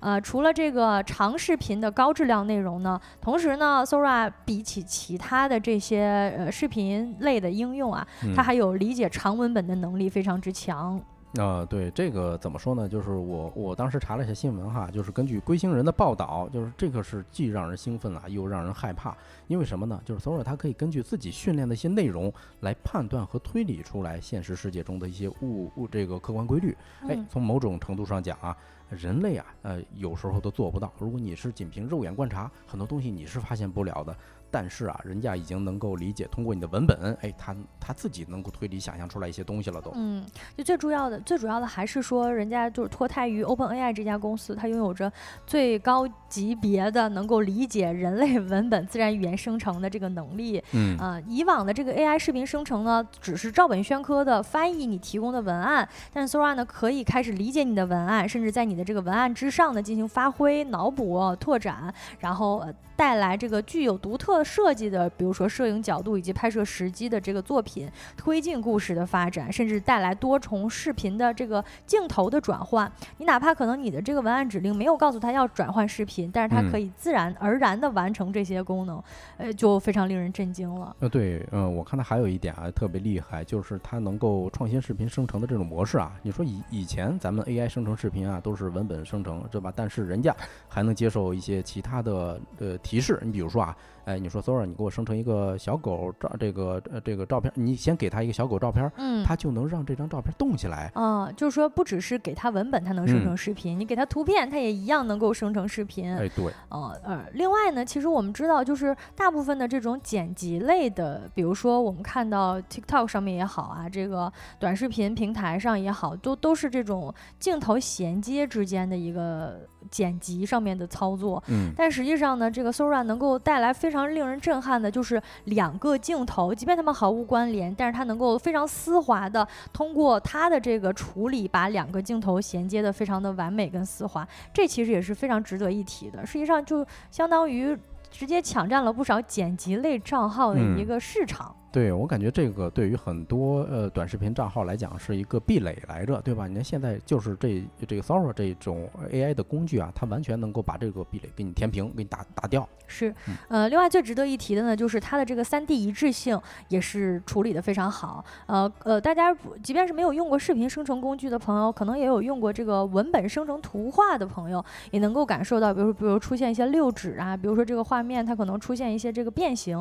呃，除了这个长视频的高质量内容呢，同时呢，Sora 比起其他的这些呃视频类的应用啊，它还有理解长文本的能力非常之强。呃，对这个怎么说呢？就是我我当时查了一下新闻哈，就是根据龟星人的报道，就是这个是既让人兴奋啊，又让人害怕。因为什么呢？就是索尔他可以根据自己训练的一些内容来判断和推理出来现实世界中的一些物物这个客观规律。哎，从某种程度上讲啊，人类啊，呃，有时候都做不到。如果你是仅凭肉眼观察，很多东西你是发现不了的。但是啊，人家已经能够理解，通过你的文本，哎，他他自己能够推理想象出来一些东西了，都。嗯，就最主要的，最主要的还是说，人家就是脱胎于 OpenAI 这家公司，它拥有着最高级别的能够理解人类文本、自然语言生成的这个能力。嗯。啊，以往的这个 AI 视频生成呢，只是照本宣科的翻译你提供的文案，但是 Sora 呢，可以开始理解你的文案，甚至在你的这个文案之上呢进行发挥、脑补、拓展，然后带来这个具有独特。设计的，比如说摄影角度以及拍摄时机的这个作品，推进故事的发展，甚至带来多重视频的这个镜头的转换。你哪怕可能你的这个文案指令没有告诉他要转换视频，但是它可以自然而然的完成这些功能，呃，就非常令人震惊了。呃，对，嗯，我看它还有一点啊，特别厉害，就是它能够创新视频生成的这种模式啊。你说以以前咱们 AI 生成视频啊，都是文本生成，对吧？但是人家还能接受一些其他的呃提示，你比如说啊。哎，你说 Sora，你给我生成一个小狗照，这个呃这个照片，你先给他一个小狗照片，嗯，他就能让这张照片动起来。啊，就是说不只是给他文本，它能生成视频，你给他图片，它也一样能够生成视频。哎，对。呃呃，另外呢，其实我们知道，就是大部分的这种剪辑类的，比如说我们看到 TikTok 上面也好啊，这个短视频平台上也好，都都是这种镜头衔接之间的一个。剪辑上面的操作，嗯，但实际上呢，这个 Sora 能够带来非常令人震撼的，就是两个镜头，即便它们毫无关联，但是它能够非常丝滑的通过它的这个处理，把两个镜头衔接的非常的完美跟丝滑，这其实也是非常值得一提的。实际上就相当于直接抢占了不少剪辑类账号的一个市场。对我感觉这个对于很多呃短视频账号来讲是一个壁垒来着，对吧？你看现在就是这这个 Sora 这种 AI 的工具啊，它完全能够把这个壁垒给你填平，给你打打掉。是，呃，另外最值得一提的呢，就是它的这个三 D 一致性也是处理的非常好。呃呃，大家即便是没有用过视频生成工具的朋友，可能也有用过这个文本生成图画的朋友，也能够感受到，比如说比如出现一些六指啊，比如说这个画面它可能出现一些这个变形。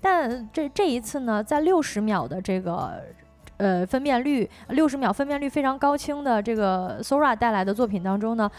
但这这一次呢，在六十秒的这个呃分辨率，六十秒分辨率非常高清的这个 Sora 带来的作品当中呢。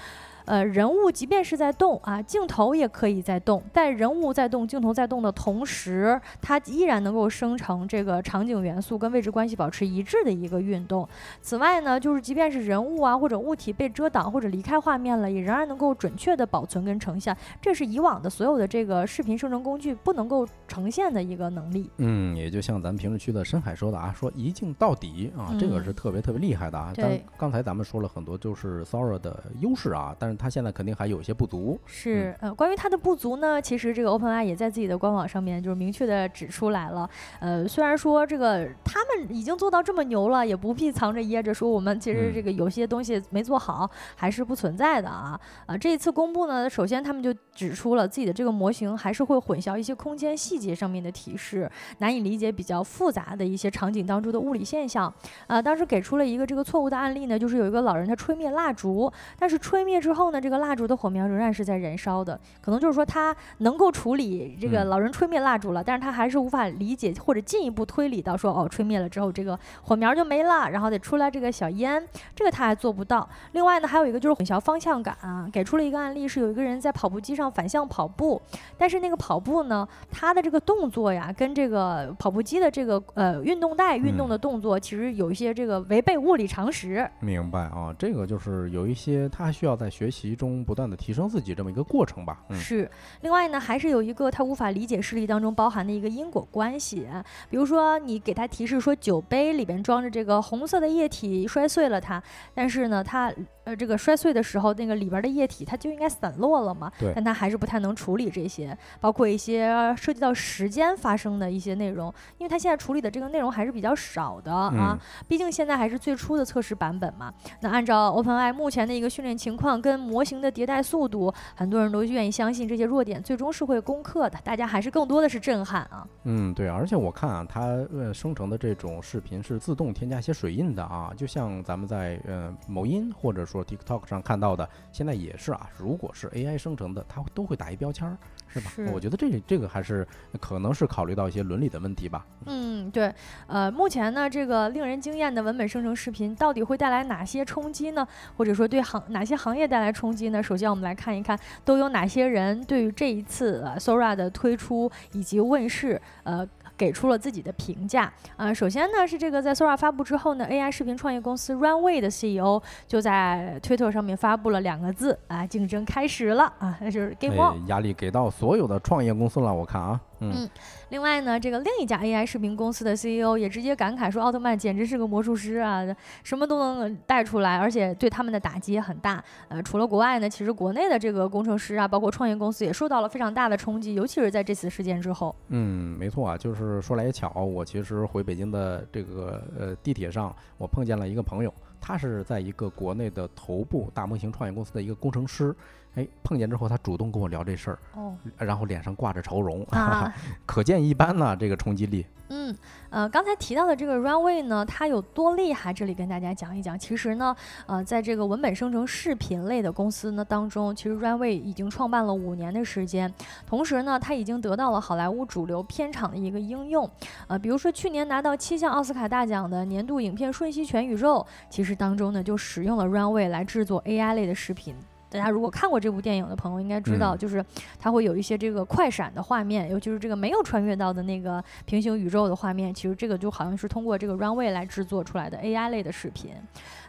呃，人物即便是在动啊，镜头也可以在动。在人物在动、镜头在动的同时，它依然能够生成这个场景元素跟位置关系保持一致的一个运动。此外呢，就是即便是人物啊或者物体被遮挡或者离开画面了，也仍然能够准确的保存跟呈现。这是以往的所有的这个视频生成工具不能够呈现的一个能力。嗯，也就像咱们评论区的深海说的啊，说一镜到底啊，这个是特别特别厉害的啊。对。刚才咱们说了很多，就是 Sora 的优势啊，但是它现在肯定还有一些不足。是，呃，关于它的不足呢，其实这个 OpenAI 也在自己的官网上面就是明确的指出来了。呃，虽然说这个他们已经做到这么牛了，也不必藏着掖着说我们其实这个有些东西没做好，还是不存在的啊。啊，这一次公布呢，首先他们就指出了自己的这个模型还是会混淆一些空间细节上面的提示，难以理解比较复杂的一些场景当中的物理现象。啊，当时给出了一个这个错误的案例呢，就是有一个老人他吹灭蜡烛，但是吹灭之后呢，这个蜡烛的火苗仍然是在燃烧的，可能就是说他能够处理这个老人吹灭蜡烛了，但是他还是无法理解或者进一步推理到说哦，吹灭了之后这个火苗就没了，然后得出来这个小烟，这个他还做不到。另外呢，还有一个就是混淆方向感，啊给出了一个案例是有一个人在跑步机上反向跑步，但是那个跑步呢，他的这个动作呀，跟这个跑步机的这个呃运动带运动的动作，其实有一些这个违背物理常识。明白啊，这个就是有一些他需要在学其中不断。的提升自己这么一个过程吧。嗯是，另外呢，还是有一个他无法理解事例当中包含的一个因果关系。比如说，你给他提示说酒杯里边装着这个红色的液体摔碎了它，但是呢，他呃这个摔碎的时候，那个里边的液体它就应该散落了嘛。对。但它还是不太能处理这些，包括一些涉及到时间发生的一些内容，因为它现在处理的这个内容还是比较少的啊。毕竟现在还是最初的测试版本嘛。那按照 OpenAI 目前的一个训练情况跟模型的迭代。速度，很多人都愿意相信这些弱点最终是会攻克的。大家还是更多的是震撼啊。嗯，对，而且我看啊，它呃生成的这种视频是自动添加一些水印的啊，就像咱们在呃某音或者说 TikTok 上看到的，现在也是啊。如果是 AI 生成的，它都会打一标签儿。是吧？我觉得这这个还是可能是考虑到一些伦理的问题吧。嗯，对。呃，目前呢，这个令人惊艳的文本生成视频到底会带来哪些冲击呢？或者说对行哪些行业带来冲击呢？首先，我们来看一看都有哪些人对于这一次 Sora 的推出以及问世，呃。给出了自己的评价啊，首先呢是这个在 Sora 发布之后呢，AI 视频创业公司 Runway 的 CEO 就在推特上面发布了两个字啊，竞争开始了啊，那就是 Game On。压力给到所有的创业公司了，我看啊。嗯，另外呢，这个另一家 AI 视频公司的 CEO 也直接感慨说，奥特曼简直是个魔术师啊，什么都能带出来，而且对他们的打击也很大。呃，除了国外呢，其实国内的这个工程师啊，包括创业公司也受到了非常大的冲击，尤其是在这次事件之后。嗯，没错啊，就是说来也巧，我其实回北京的这个呃地铁上，我碰见了一个朋友，他是在一个国内的头部大模型创业公司的一个工程师。哎，碰见之后，他主动跟我聊这事儿，哦，然后脸上挂着愁容，可见一斑呢，这个冲击力。嗯，呃，刚才提到的这个 Runway 呢，它有多厉害？这里跟大家讲一讲。其实呢，呃，在这个文本生成视频类的公司呢当中，其实 Runway 已经创办了五年的时间，同时呢，它已经得到了好莱坞主流片场的一个应用。呃，比如说去年拿到七项奥斯卡大奖的年度影片《瞬息全宇宙》，其实当中呢就使用了 Runway 来制作 AI 类的视频。大家如果看过这部电影的朋友应该知道，就是它会有一些这个快闪的画面，尤其是这个没有穿越到的那个平行宇宙的画面，其实这个就好像是通过这个 Runway 来制作出来的 AI 类的视频。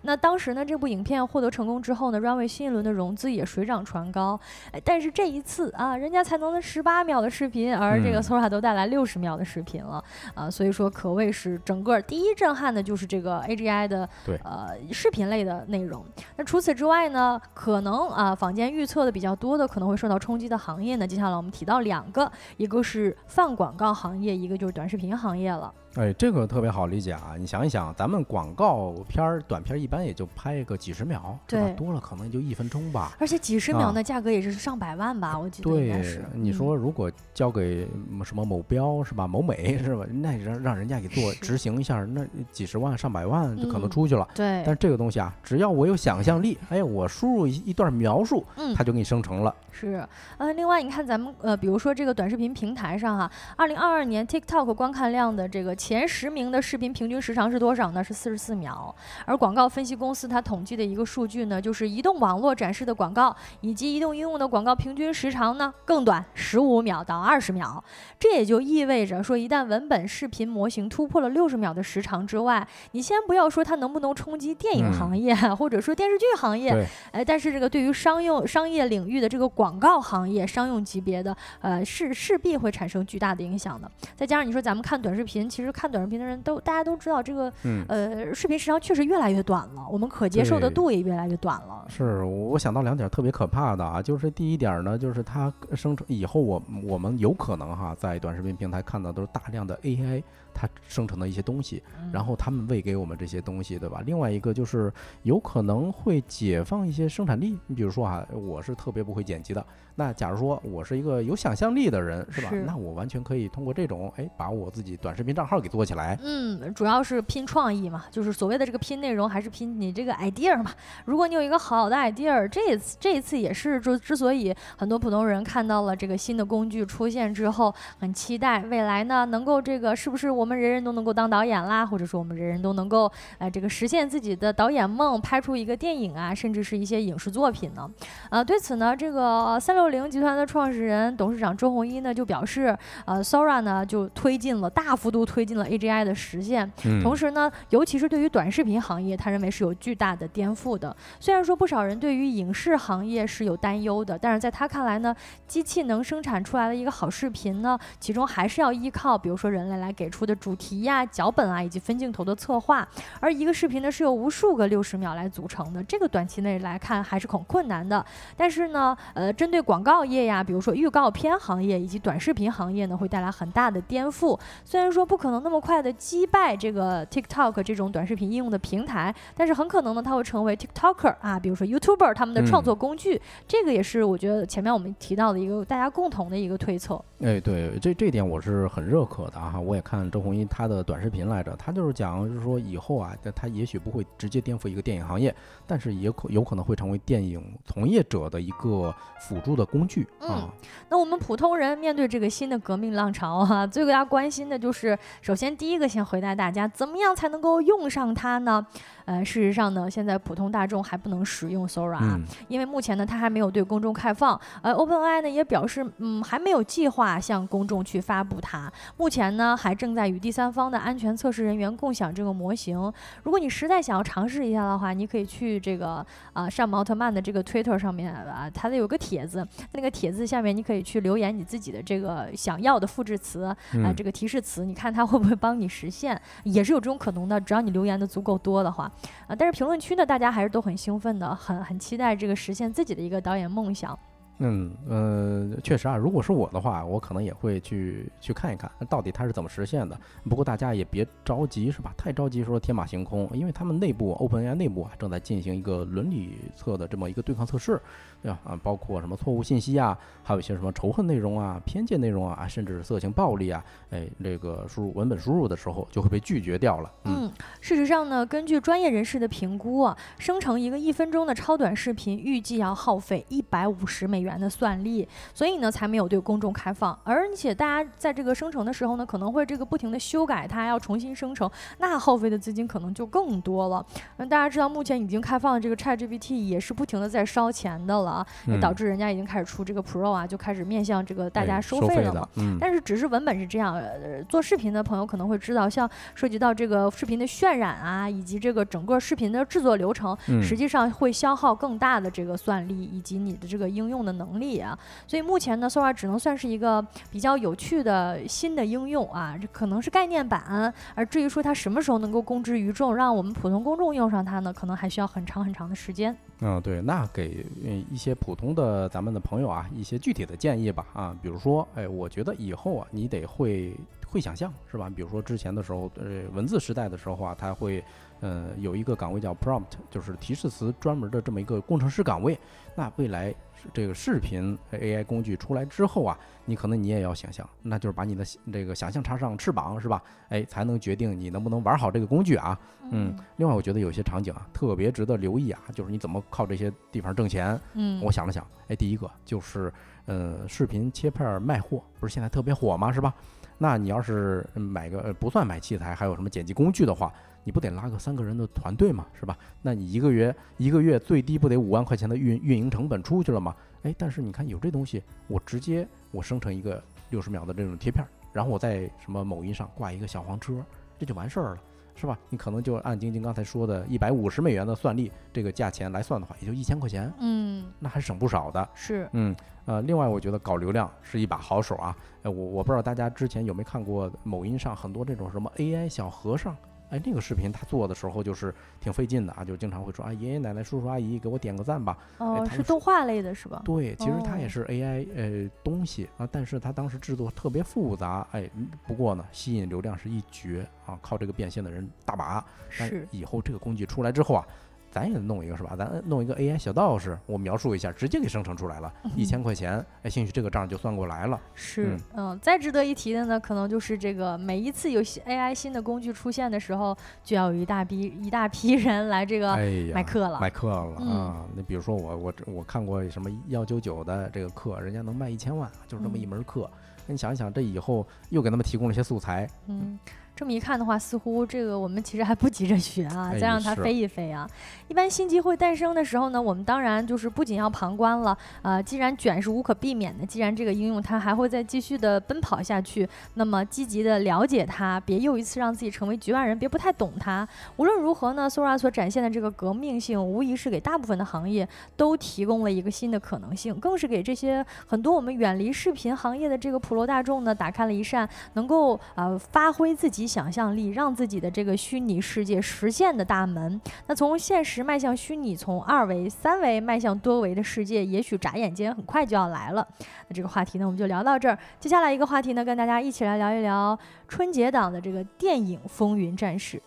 那当时呢，这部影片获得成功之后呢，Runway 新一轮的融资也水涨船高。但是这一次啊，人家才能十八秒的视频，而这个 Sora 都带来六十秒的视频了啊，所以说可谓是整个第一震撼的就是这个 AGI 的呃视频类的内容。那除此之外呢，可能啊坊间预测的比较多的可能会受到冲击的行业呢，接下来我们提到两个，一个是泛广告行业，一个就是短视频行业了。哎，这个特别好理解啊！你想一想，咱们广告片儿、短片儿一般也就拍个几十秒，对吧对多了可能也就一分钟吧。而且几十啊秒那价格也是上百万吧，我记得应该对是。，你嗯说如果交给嗯什么某标是吧，某美是吧，那让让人家给做执行一下，那几十万上百万就可能嗯出去了。对，但是这个东西啊，只要我有想象力，哎，我输入一一段描述，嗯它就给你生成了。是，呃，另外你看咱们呃，比如说这个短视频平台上哈，二零二二年 TikTok 观看量的这个前十名的视频平均时长是多少呢？是四十四秒。而广告分析公司它统计的一个数据呢，就是移动网络展示的广告以及移动应用的广告平均时长呢更短，十五秒到二十秒。这也就意味着说，一旦文本视频模型突破了六十秒的时长之外，你先不要说它能不能冲击电影嗯行业、或者说电视剧行业，对，哎，但是这个对于商用商业领域的这个广告行业、商用级别的，呃，势势必会产生巨大的影响的。再加上你说咱们看短视频，其实看短视频的人都大家都知道，这个嗯，呃视频时长确实越来越短了，我们可接受的度也越来越短了。是我想到两点特别可怕的啊，就是第一点呢，就是它生成以后我我们有可能哈，在短视频平台看到都是大量的 AI 它生成的一些东西，嗯然后他们喂给我们这些东西，对吧？另外一个就是有可能会解放一些生产力。你比如说啊，我是特别不会剪辑的，那假如说我是一个有想象力的人，是吧？是那我完全可以通过这种，哎，把我自己短视频账号给做起来。嗯，主要是拼创意嘛，就是所谓的这个拼内容，还是拼你这个 idea 嘛。如果你有一个好的 idea，这一次这一次也是之之所以很多普通人看到了这个新的工具出现之后，很期待未来呢能够这个是不是我们人人都能够当导演啦，或者说我们人人都能够呃这个实现自己的导演梦，拍出一个电影啊，甚至是一些影视作品呢？呃，对此呢，这个三六零集团的创始人、董事长周鸿祎呢就表示，呃，Sora 呢就推进了大幅度推进了 AGI 的实现，嗯同时呢，尤其是对于短视频行业，他认为是有巨大的颠覆的。虽然说不少人对于影视行业是有担忧的，但是在他看来呢，机器能生产出来的一个好视频呢，其中还是要依靠比如说人类来给出的主题呀、脚本啊以及分镜头的策划。而一个视频呢是由无数个六十秒来组成的，这个短期内来看还是很困难的。但是呢，呃，针对广告业呀，比如说预告片行业以及短视频行业呢，会带来很大的颠覆。虽然说不可能那么快的击败这个 TikTok 这种短视频应用的平台，但是很可能呢，它会成为 TikToker 啊，比如说 YouTuber 他们的创作工具。这个也是我觉得前面我们提到的一个大家共同的一个推测。哎，对，这这点我是很认可的啊！我也看周鸿祎他的短视频来着，他就是讲，就是说以后啊，他也许不会直接颠覆一个电影行业，但是也可有可能会成为电影从业者的一个辅助的工具啊。那我们普通人面对这个新的革命浪潮啊，最大家关心的就是，首先第一个先回答大家，怎么样才能够用上它呢？呃，事实上呢，现在普通大众还不能使用 Sora 啊，嗯，因为目前呢，它还没有对公众开放。呃，OpenAI 呢也表示，嗯，还没有计划向公众去发布它。目前呢，还正在与第三方的安全测试人员共享这个模型。如果你实在想要尝试一下的话，你可以去这个啊、上奥特曼的这个 Twitter 上面啊，它的有个帖子，那个帖子下面你可以去留言你自己的这个想要的复制词啊、嗯这个提示词，你看它会不会帮你实现，也是有这种可能的。只要你留言的足够多的话，啊，但是评论区呢，大家还是都很兴奋的，很很期待这个实现自己的一个导演梦想。嗯呃，确实啊，如果是我的话，我可能也会去去看一看，到底它是怎么实现的。不过大家也别着急，是吧？太着急说天马行空，因为他们内部 OpenAI 内部啊正在进行一个伦理测的这么一个对抗测试，对吧？啊，包括什么错误信息啊，还有一些什么仇恨内容啊、偏见内容啊，甚至色情暴力啊，哎，这个输入文本输入的时候就会被拒绝掉了。嗯嗯，事实上呢，根据专业人士的评估啊，生成一个一分钟的超短视频，预计要耗费一百五十美元的算力，所以呢，才没有对公众开放。而且大家在这个生成的时候呢，可能会这个不停的修改它，要重新生成，那耗费的资金可能就更多了。那大家知道，目前已经开放的这个 ChatGPT 也是不停的在烧钱的了啊，导致人家已经开始出这个 Pro 啊，就开始面向这个大哎家收费了嘛。嗯，但是只是文本是这样，呃，做视频的朋友可能会知道，像涉及到这个视频的渲染啊，以及这个整个视频的制作流程，嗯实际上会消耗更大的这个算力以及你的这个应用的能力啊。所以目前呢，Sora 只能算是一个比较有趣的新的应用啊，这可能是概念版。而至于说它什么时候能够公之于众，让我们普通公众用上它呢，可能还需要很长很长的时间。嗯，对，那给一些普通的咱们的朋友啊，一些具体的建议吧啊，比如说，哎，我觉得以后啊，你得会会想象是吧？比如说之前的时候，呃，文字时代的时候啊，它会，呃，有一个岗位叫 prompt，就是提示词专门的这么一个工程师岗位。那未来这个视频 AI 工具出来之后啊，你可能你也要想象，那就是把你的这个想象插上翅膀是吧？哎，才能决定你能不能玩好这个工具啊。嗯。另外，我觉得有些场景啊，特别值得留意啊，就是你怎么靠这些地方挣钱。嗯。我想了想，哎，第一个就是，呃，视频切片卖货，不是现在特别火吗？是吧？那你要是买个不算买器材，还有什么剪辑工具的话，你不得拉个三个人的团队嘛，是吧？那你一个月一个月最低不得五万块钱的运运营成本出去了吗？哎，但是你看有这东西，我直接我生成一个六十秒的这种贴片，然后我在什么某音上挂一个小黄车，这就完事儿了，是吧？你可能就按晶晶刚才说的一百五十美元的算力这个价钱来算的话，也就一千块钱，嗯，那还省不少的，是，嗯。呃，另外我觉得搞流量是一把好手啊。哎，我我不知道大家之前有没有看过某音上很多这种什么 AI 小和尚，哎，那个视频他做的时候就是挺费劲的啊，就经常会说啊，爷爷奶奶、叔叔阿姨给我点个赞吧。哦，是动画类的是吧？对，其实它也是 AI 呃东西啊，但是它当时制作特别复杂，哎，不过呢，吸引流量是一绝啊，靠这个变现的人大把。是。以后这个工具出来之后啊。咱也弄一个是吧？咱弄一个 AI 小道士，我描述一下，直接给生成出来了，一千块钱，哎，兴许这个账就算过来了。是，嗯，再值得一提的呢，可能就是这个每一次有 AI 新的工具出现的时候，就要有一大批一大批人来这个买课了，买课了啊。那比如说我我我看过什么幺九九的这个课，人家能卖一千万，就是这么一门课。那你想一想，这以后又给他们提供了一些素材，嗯。这么一看的话，似乎这个我们其实还不急着学啊，再让它飞一飞啊。一般新机会诞生的时候呢，我们当然就是不仅要旁观了，呃，既然卷是无可避免的，既然这个应用它还会再继续的奔跑下去，那么积极的了解它，别又一次让自己成为局外人，别不太懂它。无论如何呢，Sora 所展现的这个革命性，无疑是给大部分的行业都提供了一个新的可能性，更是给这些很多我们远离视频行业的这个普罗大众呢，打开了一扇能够呃发挥自己。想象力让自己的这个虚拟世界实现的大门，那从现实迈向虚拟，从二维、三维迈向多维的世界，也许眨眼间很快就要来了。那这个话题呢，我们就聊到这儿。接下来一个话题呢，跟大家一起来聊一聊春节档的这个电影《风云战士》。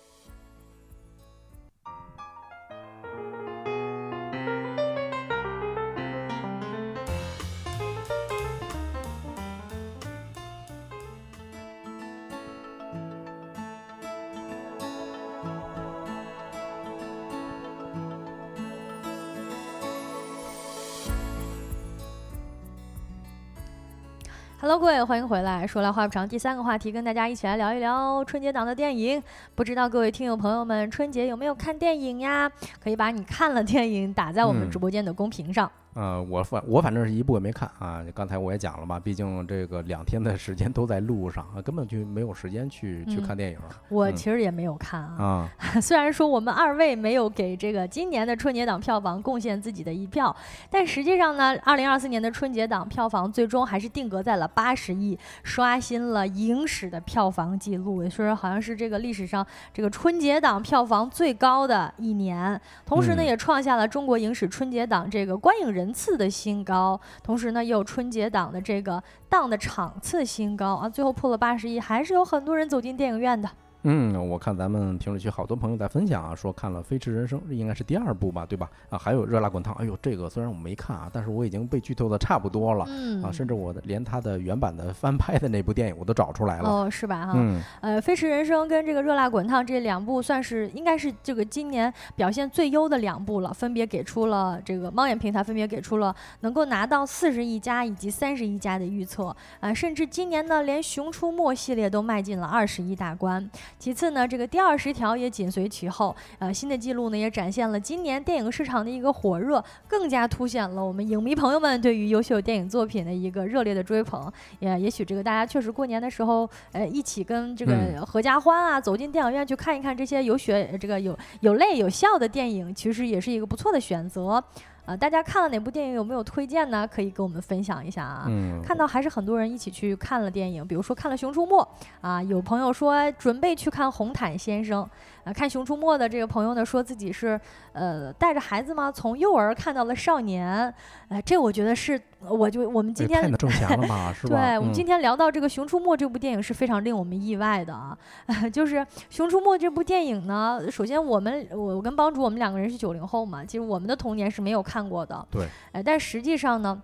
Hello，各位，欢迎回来。说来话不长，第三个话题跟大家一起来聊一聊春节档的电影。不知道各位听友朋友们，春节有没有看电影呀？可以把你看了电影打在我们直播间的公屏上。呃，我反我反正是一部也没看啊。刚才我也讲了嘛，毕竟这个两天的时间都在路上啊，根本就没有时间去去看电影。我其实也没有看啊。虽然说我们二位没有给这个今年的春节档票房贡献自己的一票，但实际上呢，二零二四年的春节档票房最终还是定格在了八十亿，刷新了影史的票房记录，说好像是这个历史上这个春节档票房最高的一年。同时呢，也创下了中国影史春节档这个观影人。人次的新高，同时呢，也有春节档的这个档的场次新高啊，最后破了八十亿，还是有很多人走进电影院的。嗯，我看咱们评论区好多朋友在分享啊，说看了《飞驰人生》，这应该是第二部吧，对吧？啊，还有《热辣滚烫》，哎呦，这个虽然我没看啊，但是我已经被剧透的差不多了，嗯啊，甚至我的连他的原版的翻拍的那部电影我都找出来了，哦，是吧？哈，嗯，呃，《飞驰人生》跟这个《热辣滚烫》这两部算是应该是这个今年表现最优的两部了，分别给出了这个猫眼平台分别给出了能够拿到四十亿加以及三十亿加的预测，啊，甚至今年呢，连《熊出没》系列都迈进了二十亿大关。其次呢，这个。第二十条也紧随其后，呃，新的记录呢也展现了今年电影市场的一个火热，更加凸显了我们影迷朋友们对于优秀电影作品的一个热烈的追捧。也也许这个大家确实过年的时候，呃，一起跟这个合家欢啊，走进电影院去看一看这些有血、这个有有泪有笑的电影，其实也是一个不错的选择。呃，大家看了哪部电影？有没有推荐呢？可以跟我们分享一下啊。嗯，看到还是很多人一起去看了电影，比如说看了《熊出没》啊，有朋友说准备去看《红毯先生》啊。看《熊出没》的这个朋友呢，说自己是呃带着孩子吗？从幼儿看到了少年，呃，这我觉得是我就我们今天太挣钱了嘛，是吧？对，我们嗯今天聊到这个《熊出没》这部电影是非常令我们意外的啊，就是《熊出没》这部电影呢，首先我们我我跟帮主我们两个人是九零后嘛，其实我们的童年是没有看过的，对，呃，但实际上呢。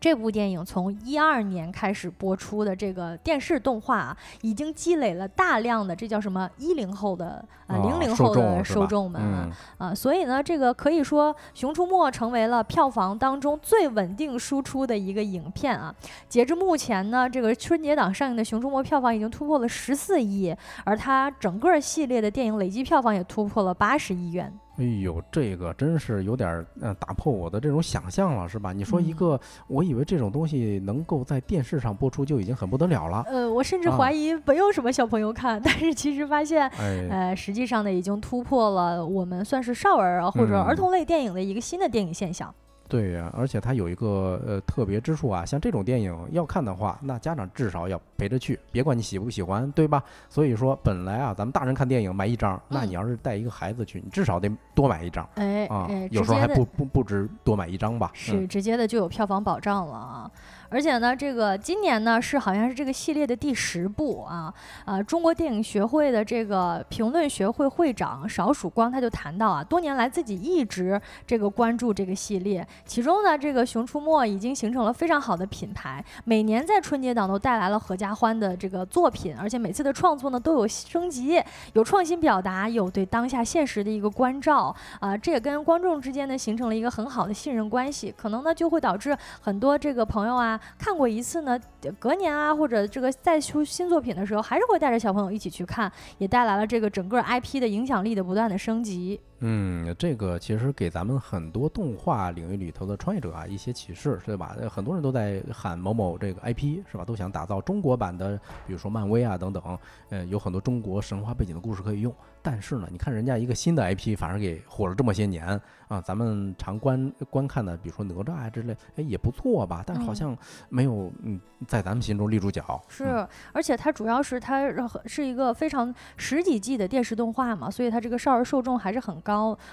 这部电影从一二年开始播出的这个电视动画啊，已经积累了大量的这叫什么一零后的呃哦零零后的受众们啊，嗯啊，所以呢，这个可以说《熊出没》成为了票房当中最稳定输出的一个影片啊。截至目前呢，这个春节档上映的《熊出没》票房已经突破了十四亿，而它整个系列的电影累计票房也突破了八十亿元。哎呦，这个真是有点儿呃打破我的这种想象了，是吧？你说一嗯个，我以为这种东西能够在电视上播出就已经很不得了了，呃，我甚至啊怀疑没有什么小朋友看，但是其实发现。哎，呃，实际上呢，已经突破了我们算是少儿啊或者儿嗯童类电影的一个新的电影现象。对呀、而且它有一个呃特别之处啊，像这种电影要看的话，那家长至少要陪着去，别管你喜不喜欢，对吧？所以说，本来啊，咱们大人看电影买一张，那嗯你要是带一个孩子去，你至少得多买一张哎啊哎，，有时候还不不不止多买一张吧？是直接的就有票房保障了啊！而且呢，这个今年呢是好像是这个系列的第十部啊啊！中国电影学会的这个评论学会会长邵曙光他就谈到啊，多年来自己一直这个关注这个系列，其中呢这个《熊出没》已经形成了非常好的品牌，每年在春节档都带来了合家欢的这个作品，而且每次的创作呢都有升级，有创新表达，有对当下现实的一个关照啊，这也跟观众之间呢形成了一个很好的信任关系，可能呢就会导致很多这个朋友啊看过一次呢，隔年啊或者这个再出新作品的时候，还是会带着小朋友一起去看，也带来了这个整个 IP 的影响力的不断的升级。嗯，这个其实给咱们很多动画领域里头的创业者啊一些启示，对吧？呃很多人都在喊某某这个 IP 是吧？都想打造中国版的，比如说漫威啊等等，呃，有很多中国神话背景的故事可以用。但是呢，你看人家一个新的 IP 反而给火了这么些年啊，咱们常观观看的，比如说哪吒啊之类，哎也不错吧，但是好嗯像没有嗯在咱们心中立住脚。是，嗯而且它主要是它是一个非常十几季的电视动画嘛，所以它这个少儿受众还是很高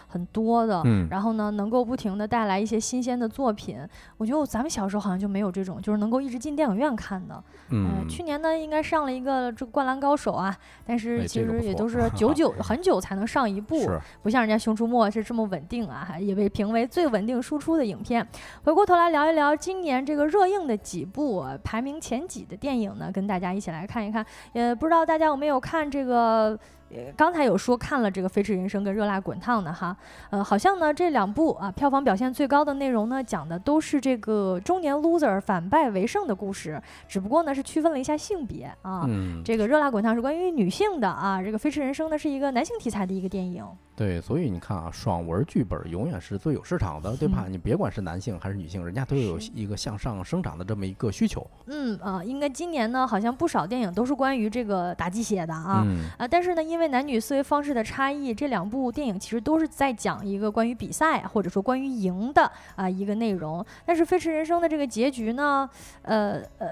很多的。嗯，然后呢，能够不停的带来一些新鲜的作品。我觉得咱们小时候好像就没有这种，就是能够一直进电影院看的。嗯呃，去年呢应该上了一个这《灌篮高手》啊，但是哎其实也都是久 久很久才能上一部，不像人家《熊出没》是这么稳定啊，也被评为最稳定输出的影片。回过头来聊一聊今年这个热映的几部、呃排名前几的电影呢，跟大家一起来看一看。也不知道大家有没有看这个。呃，刚才有说看了这个《飞驰人生》跟《热辣滚烫》的哈，呃，好像呢这两部啊票房表现最高的内容呢，讲的都是这个中年 loser 反败为胜的故事，只不过呢是区分了一下性别啊。嗯，这个《热辣滚烫》是关于女性的啊，这个《飞驰人生》呢是一个男性题材的一个电影。对，所以你看啊，爽文剧本永远是最有市场的，对吧？你别管是男性还是女性，人家都有一个向上生长的这么一个需求嗯啊、应该今年呢好像不少电影都是关于这个打鸡血的啊。嗯，啊，但是呢，因为男女思维方式的差异，这两部电影其实都是在讲一个关于比赛或者说关于赢的啊一个内容。但是《飞驰人生》的这个结局呢，呃呃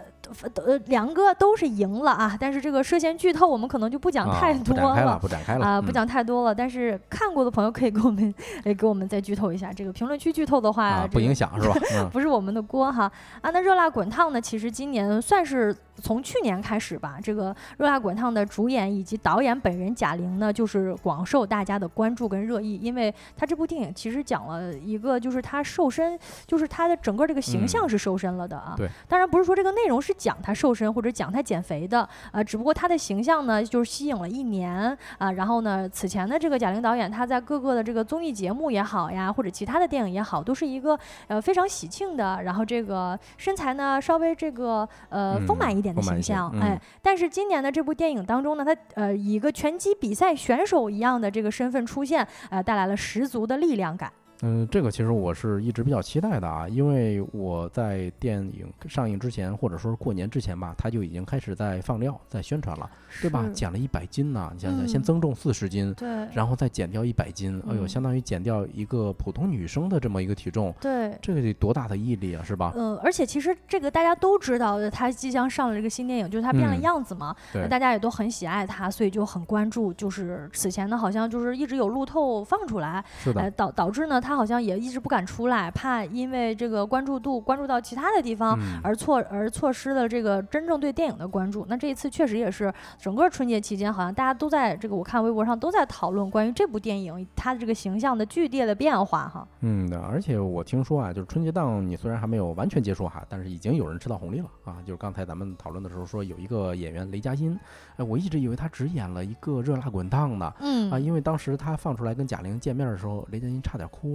呃，两个都是赢了啊，但是这个涉嫌剧透，我们可能就不讲啊太多不展开了，不展开了啊、不嗯讲太多了。但是看过的朋友可以给我们，哎，给我们再剧透一下。这个评论区剧透的话，啊，不影响是吧？嗯，不是我们的锅哈啊。那热辣滚烫呢？其实今年算是从去年开始吧，这个热辣滚烫的主演以及导演本人贾玲呢，就是广受大家的关注跟热议，因为她这部电影其实讲了一个，就是她瘦身，就是她的整个这个形象嗯是瘦身了的啊。对，当然不是说这个内容是讲她瘦身或者讲她减肥的啊，只不过她的形象呢，就是吸引了一年啊。然后呢，此前的这个贾玲导演，她在各个的这个综艺节目也好呀，或者其他的电影也好，都是一个呃非常喜庆的，然后这个身材呢稍微这个呃丰满一点的形象，嗯哎，但是今年的这部电影当中呢，他呃以一个拳击比赛选手一样的这个身份出现，呃带来了十足的力量感。嗯，这个其实我是一直比较期待的啊，因为我在电影上映之前，或者说是过年之前吧，他就已经开始在放料、在宣传了，对吧？减了一百斤呢，你想想，先嗯增重四十斤，对，然后再减掉一百斤，哎呦，嗯相当于减掉一个普通女生的这么一个体重，对。这个得多大的毅力啊，是吧？嗯，而且其实这个大家都知道的，他即将上了这个新电影，就是他变了嗯样子嘛，对大家也都很喜爱他，所以就很关注。就是此前呢，好像就是一直有路透放出来，是的呃，，导导致呢，他好像也一直不敢出来，怕因为这个关注度关注到其他的地方嗯而错而错失了这个真正对电影的关注。那这一次确实也是整个春节期间，好像大家都在这个我看微博上都在讨论关于这部电影它的这个形象的剧烈的变化哈。嗯的，而且我听说啊，就是春节档你虽然还没有完全结束哈，但是已经有人吃到红利了啊。就是刚才咱们讨论的时候说，有一个演员雷佳音，哎，我一直以为他只演了一个《热辣滚烫》的嗯啊，因为当时他放出来跟贾玲见面的时候，雷佳音差点哭了。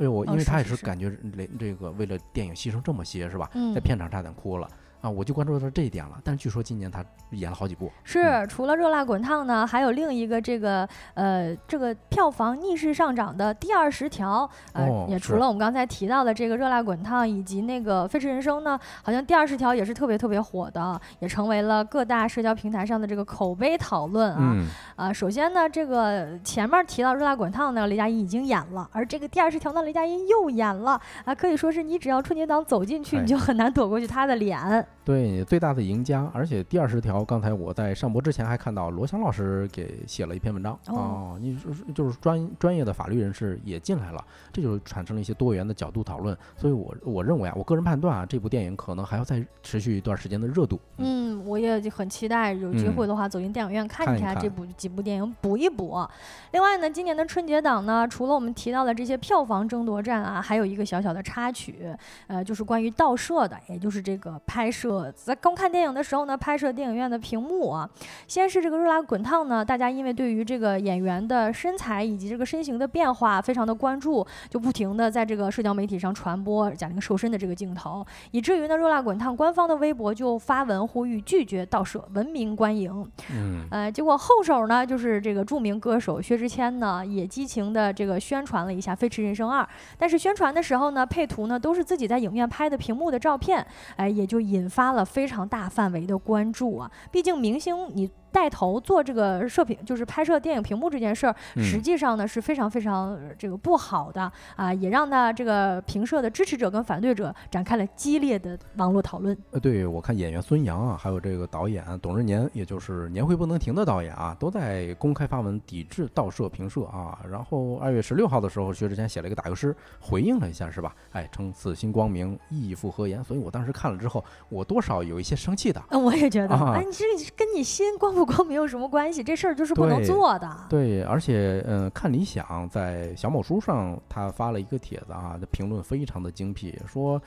哎呦，我因为他也哦是感觉这这个为了电影牺牲这么些是吧？嗯在片场差点哭了啊，我就关注到这一点了。但是据说今年他演了好几部，是，除了《热辣滚烫》呢，还有另一个这个呃，这个票房逆势上涨的第二十条，呃，哦也除了我们刚才提到的这个《热辣滚烫》以及那个《飞驰人生》呢，好像第二十条也是特别特别火的，也成为了各大社交平台上的这个口碑讨论啊。嗯，啊，首先呢，这个前面提到《热辣滚烫》呢，雷佳音已经演了，而这个第二十条呢，雷佳音又演了啊，可以说是你只要春节档走进去，哎你就很难躲过去他的脸。对，最大的赢家。而且第二十条，刚才我在上播之前还看到罗翔老师给写了一篇文章哦你就是专专业的法律人士也进来了，这就产生了一些多元的角度讨论。所以我我认为啊，我个人判断啊，这部电影可能还要再持续一段时间的热度。嗯，我也就很期待有机会的话走进电影院看一看一看看这部几部电影，补一补。另外呢，今年的春节档呢，除了我们提到的这些票房争夺战啊，还有一个小小的插曲，呃，就是关于盗摄的，也就是这个拍摄在刚看电影的时候呢，拍摄电影院的屏幕啊。先是这个《热辣滚烫》呢，大家因为对于这个演员的身材以及这个身形的变化非常的关注，就不停的在这个社交媒体上传播贾玲瘦身的这个镜头，以至于呢，《热辣滚烫》官方的微博就发文呼吁拒绝盗摄，文明观影。嗯，呃，结果后手呢，就是这个著名歌手薛之谦呢，也激情的这个宣传了一下《飞驰人生二》，但是宣传的时候呢，配图呢都是自己在影院拍的屏幕的照片，哎，也就引发了非常大范围的关注啊。毕竟明星你带头做这个射屏，就是拍摄电影屏幕这件事儿，嗯实际上呢是非常非常呃这个不好的啊，也让他这个评社的支持者跟反对者展开了激烈的网络讨论。呃，对我看演员孙杨啊，还有这个导演董日年，也就是年会不能停的导演啊，都在公开发文抵制盗摄评社啊。然后二月十六号的时候，薛之谦写了一个打油诗，回应了一下，是吧？哎，称此心光明，义复何言？所以我当时看了之后，我多少有一些生气的。嗯，我也觉得，啊哎，你这跟你心光不光没有什么关系？这事儿就是不能做的。对，而且嗯、呃看理想在小某书上他发了一个帖子啊，这评论非常的精辟，说，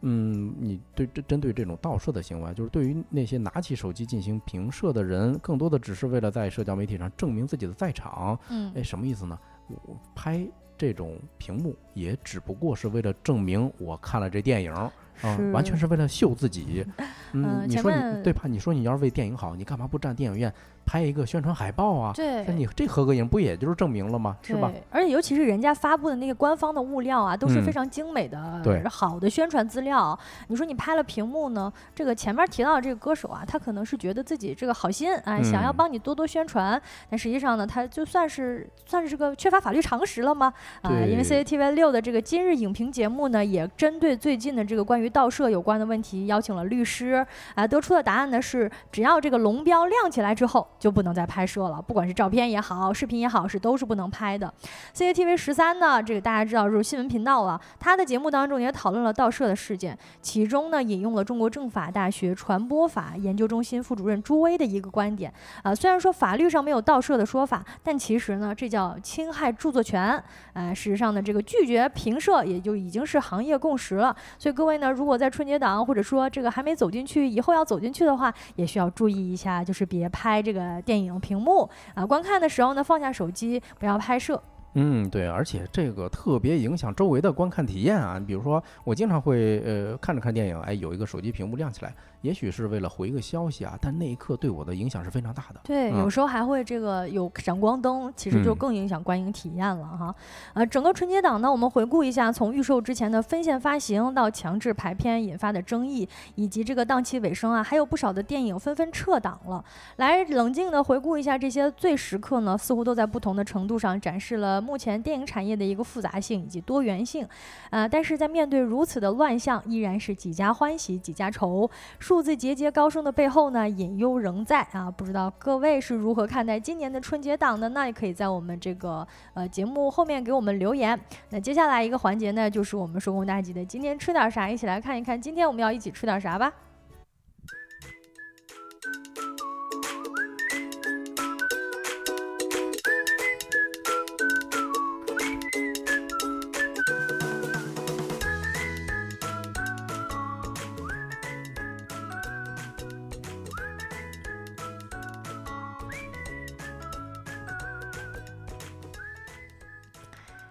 嗯，你对针针对这种盗摄的行为，就是对于那些拿起手机进行评摄的人，更多的只是为了在社交媒体上证明自己的在场。嗯哎，什么意思呢？我拍这种屏幕也只不过是为了证明我看了这电影。啊、完全是是为了秀自己。嗯你说你对吧？你说你要是为电影好，你干嘛不站电影院拍一个宣传海报啊？对那你这合个影不也就是证明了吗？是吧？对，而且尤其是人家发布的那个官方的物料啊，都是非嗯常精美的、对好的宣传资料。你说你拍了屏幕呢？这个前面提到的这个歌手啊，他可能是觉得自己这个好心，哎，想要嗯帮你多多宣传，但实际上呢，他就算是算是这个缺乏法律常识了吗？啊、因为 CCTV 六的这个今日影评节目呢，也针对最近的这个关于盗摄有关的问题，邀请了律师，啊、得出的答案呢是，只要这个龙标亮起来之后，就不能再拍摄了，不管是照片也好，视频也好，是都是不能拍的。CCTV 十三呢，这个大家知道就是新闻频道了，它的节目当中也讨论了盗摄的事件，其中呢引用了中国政法大学传播法研究中心副主任朱威的一个观点，啊、虽然说法律上没有盗摄的说法，但其实呢这叫侵害著作权，呃，事实上呢这个拒绝评摄也就已经是行业共识了，所以各位呢如果在春节档或者说这个还没走进去，以后要走进去的话，也需要注意一下，就是别拍这个电影屏幕啊、观看的时候呢放下手机，不要拍摄。嗯，对，而且这个特别影响周围的观看体验啊。比如说，我经常会呃看着看电影，哎，有一个手机屏幕亮起来，也许是为了回个消息啊，但那一刻对我的影响是非常大的。对，嗯有时候还会这个有闪光灯，其实就嗯更影响观影体验了哈。呃，整个春节档呢，我们回顾一下从预售之前的分线发行到强制排片引发的争议，以及这个档期尾声啊，还有不少的电影纷纷撤档了。来冷静的回顾一下这些最时刻呢，似乎都在不同的程度上展示了目前电影产业的一个复杂性以及多元性，啊，但是在面对如此的乱象，依然是几家欢喜几家愁。数字节节高升的背后呢，隐忧仍在啊！不知道各位是如何看待今年的春节档的？那也可以在我们这个呃节目后面给我们留言。那接下来一个环节呢，就是我们收工大吉的今天吃点啥，一起来看一看今天我们要一起吃点啥吧。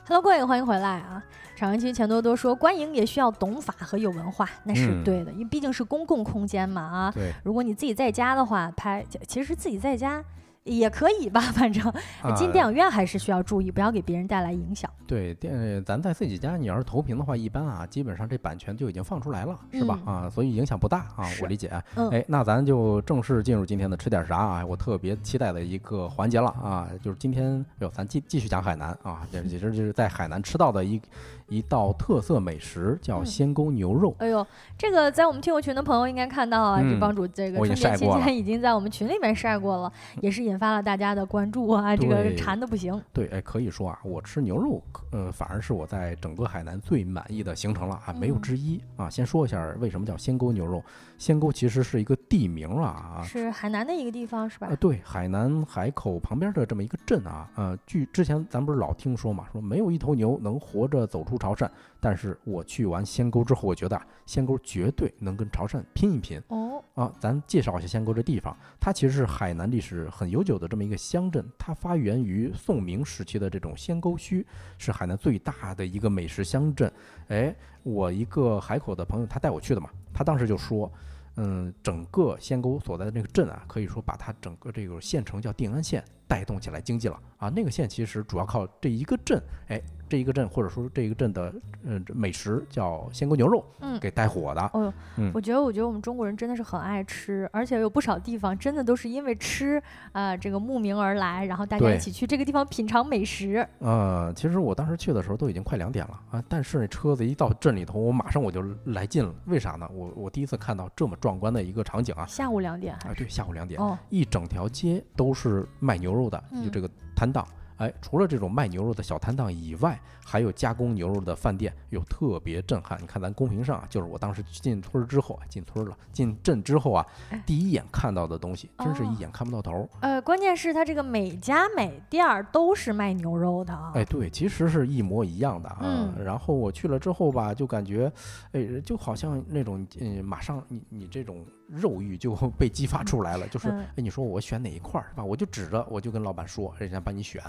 Hello，各位，欢迎回来啊！上一期钱多多说，观影也需要懂法和有文化，那是对的，因为毕竟是公共空间嘛啊。对。如果你自己在家的话，拍其实自己在家。也可以吧，反正进电影院还是需要注意，不要给别人带来影响。对，电咱在自己家，你要是投屏的话，一般啊，基本上这版权就已经放出来了，是吧？啊，所以影响不大啊，我理解。哎，那咱就正式进入今天的吃点啥啊？我特别期待的一个环节了啊，就是今天，哟，咱继继续讲海南啊，也其实就是在海南吃到的一。一道特色美食叫鲜沟牛肉。哎呦，这个在我们听友群的朋友应该看到啊，这帮主这个春节期间已经在我们群里面晒过了，也是引发了大家的关注啊，这个馋的不行。对，哎，可以说啊，我吃牛肉，呃，反而是我在整个海南最满意的行程了啊，没有之一啊。先说一下为什么叫鲜沟牛肉，鲜沟其实是一个地名啊，是海南的一个地方是吧？呃，对，海南海口旁边的这么一个镇啊，呃，据之前咱不是老听说嘛，说没有一头牛能活着走出。潮汕，但是我去完仙沟之后，我觉得啊仙沟绝对能跟潮汕拼一拼哦啊！咱介绍一下仙沟这地方，它其实是海南历史很悠久的这么一个乡镇，它发源于宋明时期的这种仙沟墟，是海南最大的一个美食乡镇。哎，我一个海口的朋友，他带我去的嘛，他当时就说，嗯，整个仙沟所在的那个镇啊，可以说把它整个这个县城叫定安县带动起来经济了啊！那个县其实主要靠这一个镇，哎。这一个镇，或者说这一个镇的，嗯，美食叫鲜锅牛肉，嗯，给带火的。哦，嗯，我觉得，我觉得我们中国人真的是很爱吃，而且有不少地方真的都是因为吃，啊，这个慕名而来，然后大家一起去这个地方品尝美食。呃，其实我当时去的时候都已经快两点了啊，但是那车子一到镇里头，我马上我就来劲了。为啥呢？我我第一次看到这么壮观的一个场景啊！下午两点啊，对，下午两点，哦，一整条街都是卖牛肉的，就这个摊档。哎，除了这种卖牛肉的小摊档以外，还有加工牛肉的饭店，有特别震撼。你看咱公屏上，就是我当时进村之后啊，进村了，进镇之后啊，第一眼看到的东西，真是一眼看不到头。呃，关键是它这个每家每店儿都是卖牛肉的啊。哎，对，其实是一模一样的啊。然后我去了之后吧，就感觉，哎，就好像那种，嗯，马上你你这种。肉欲就 被激发出来了，就是哎，你说我选哪一块儿是吧？我就指着，我就跟老板说，人家帮你选，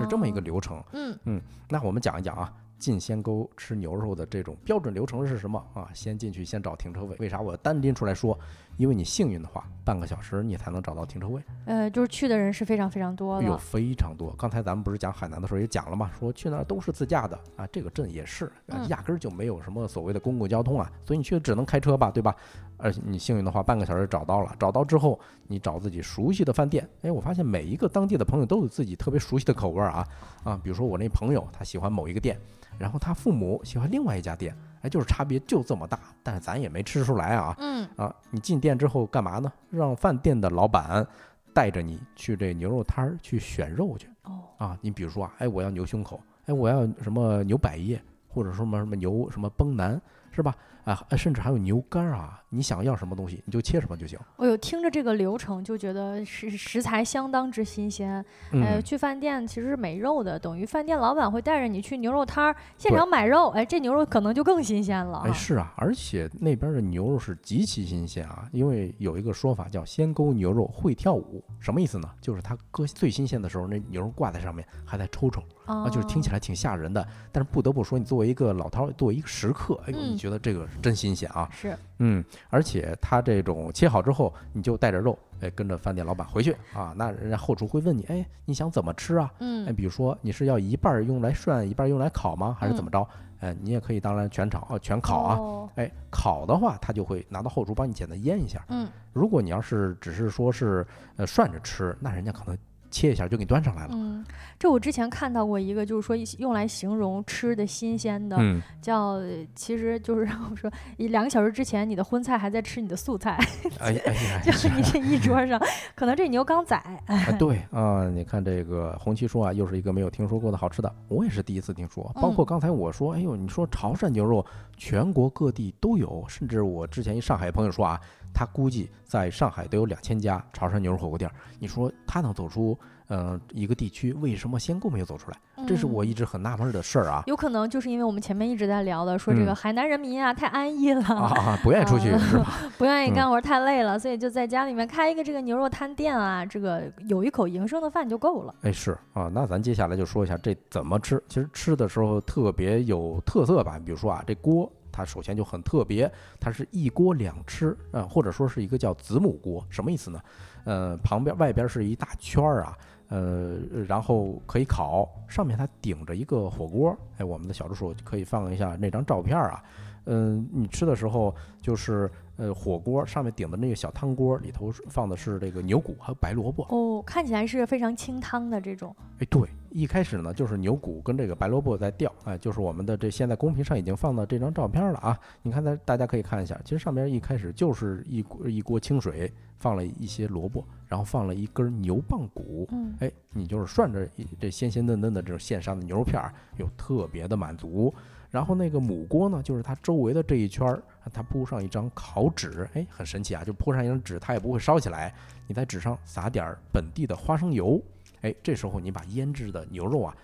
是这么一个流程。嗯嗯，那我们讲一讲讲啊。进仙沟吃牛肉的这种标准流程是什么啊？先进去先找停车位。为啥我单拎出来说？因为你幸运的话，半个小时你才能找到停车位。呃，就是去的人是非常非常多的。有非常多。刚才咱们不是讲海南的时候也讲了嘛，说去那儿都是自驾的啊。这个镇也是，压根儿就没有什么所谓的公共交通啊，所以你去只能开车吧，对吧？而且你幸运的话，半个小时找到了。找到之后，你找自己熟悉的饭店。哎，我发现每一个当地的朋友都有自己特别熟悉的口味啊啊，比如说我那朋友他喜欢某一个店。然后他父母喜欢另外一家店，哎，就是差别就这么大，但是咱也没吃出来啊。嗯啊，你进店之后干嘛呢？让饭店的老板带着你去这牛肉摊儿去选肉去。哦啊，你比如说啊，哎，我要牛胸口，哎，我要什么牛百叶，或者说什么什么牛什么崩腩，是吧？啊，甚至还有牛肝啊，你想要什么东西你就切什么就行。哎呦，听着这个流程就觉得食食材相当之新鲜。哎，去饭店其实是没肉的，等于饭店老板会带着你去牛肉摊儿现场买肉。哎，这牛肉可能就更新鲜了。哎，是啊，而且那边的牛肉是极其新鲜啊，因为有一个说法叫“鲜勾牛肉会跳舞”，什么意思呢？就是它割最新鲜的时候，那牛肉挂在上面还在抽抽。啊，就是听起来挺吓人的，但是不得不说，你作为一个老饕，作为一个食客，哎呦，你觉得这个真新鲜啊！是，嗯，而且它这种切好之后，你就带着肉，哎，跟着饭店老板回去啊，那人家后厨会问你，哎，你想怎么吃啊？嗯，哎，比如说你是要一半用来涮，一半用来烤吗？还是怎么着？哎，你也可以当然全炒哦，全烤啊。哎，烤的话，他就会拿到后厨帮你简单腌一下。嗯，如果你要是只是说是呃涮着吃，那人家可能。切一下就给你端上来了。嗯，这我之前看到过一个，就是说用来形容吃的新鲜的，嗯，叫其实就是让我说，一两个小时之前你的荤菜还在吃你的素菜，哎呀哎呀，就是你这一桌上，可能这牛刚宰。啊，对 啊，你看这个红旗说啊，又是一个没有听说过的好吃的，我也是第一次听说。包括刚才我说，哎呦，你说潮汕牛肉全国各地都有，甚至我之前一上海朋友说啊，他估计在上海都有两千家潮汕牛肉火锅店。你说他能走出嗯一个地区，为什么仙姑没有走出来？这是我一直很纳闷的事儿啊。有可能就是因为我们前面一直在聊的，说这个海南人民啊太安逸了啊，不愿意出去是吧？不愿意干活太累了，所以就在家里面开一个这个牛肉摊店啊，这个有一口营生的饭就够了。哎，是啊，那咱接下来就说一下这怎么吃。其实吃的时候特别有特色吧，比如说啊，这锅它首先就很特别，它是一锅两吃啊，或者说是一个叫子母锅，什么意思呢？呃，旁边外边是一大圈儿啊。呃，然后可以烤，上面它顶着一个火锅，哎，我们的小助手可以放一下那张照片啊。嗯，你吃的时候就是呃，火锅上面顶的那个小汤锅里头放的是这个牛骨和白萝卜哦，看起来是非常清汤的这种。哎，对，一开始呢就是牛骨跟这个白萝卜在吊，哎，就是我们的这现在公屏上已经放到这张照片了啊，你看大大家可以看一下，其实上面一开始就是一锅一锅清水，放了一些萝卜，然后放了一根牛棒骨，嗯，哎，你就是涮着这鲜鲜嫩嫩的这种现杀的牛肉片儿，又特别的满足。然后那个母锅呢，就是它周围的这一圈儿，它铺上一张烤纸，哎，很神奇啊，就铺上一张纸，它也不会烧起来。你在纸上撒点儿本地的花生油，哎，这时候你把腌制的牛肉啊，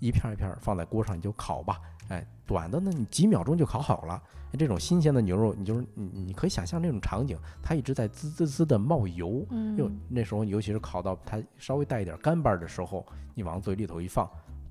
一片一片放在锅上，你就烤吧，哎，短的呢，你几秒钟就烤好了。这种新鲜的牛肉，你就是你你可以想象那种场景，它一直在滋滋滋的冒油，嗯，哟，那时候尤其是烤到它稍微带一点干巴的时候，你往嘴里头一放。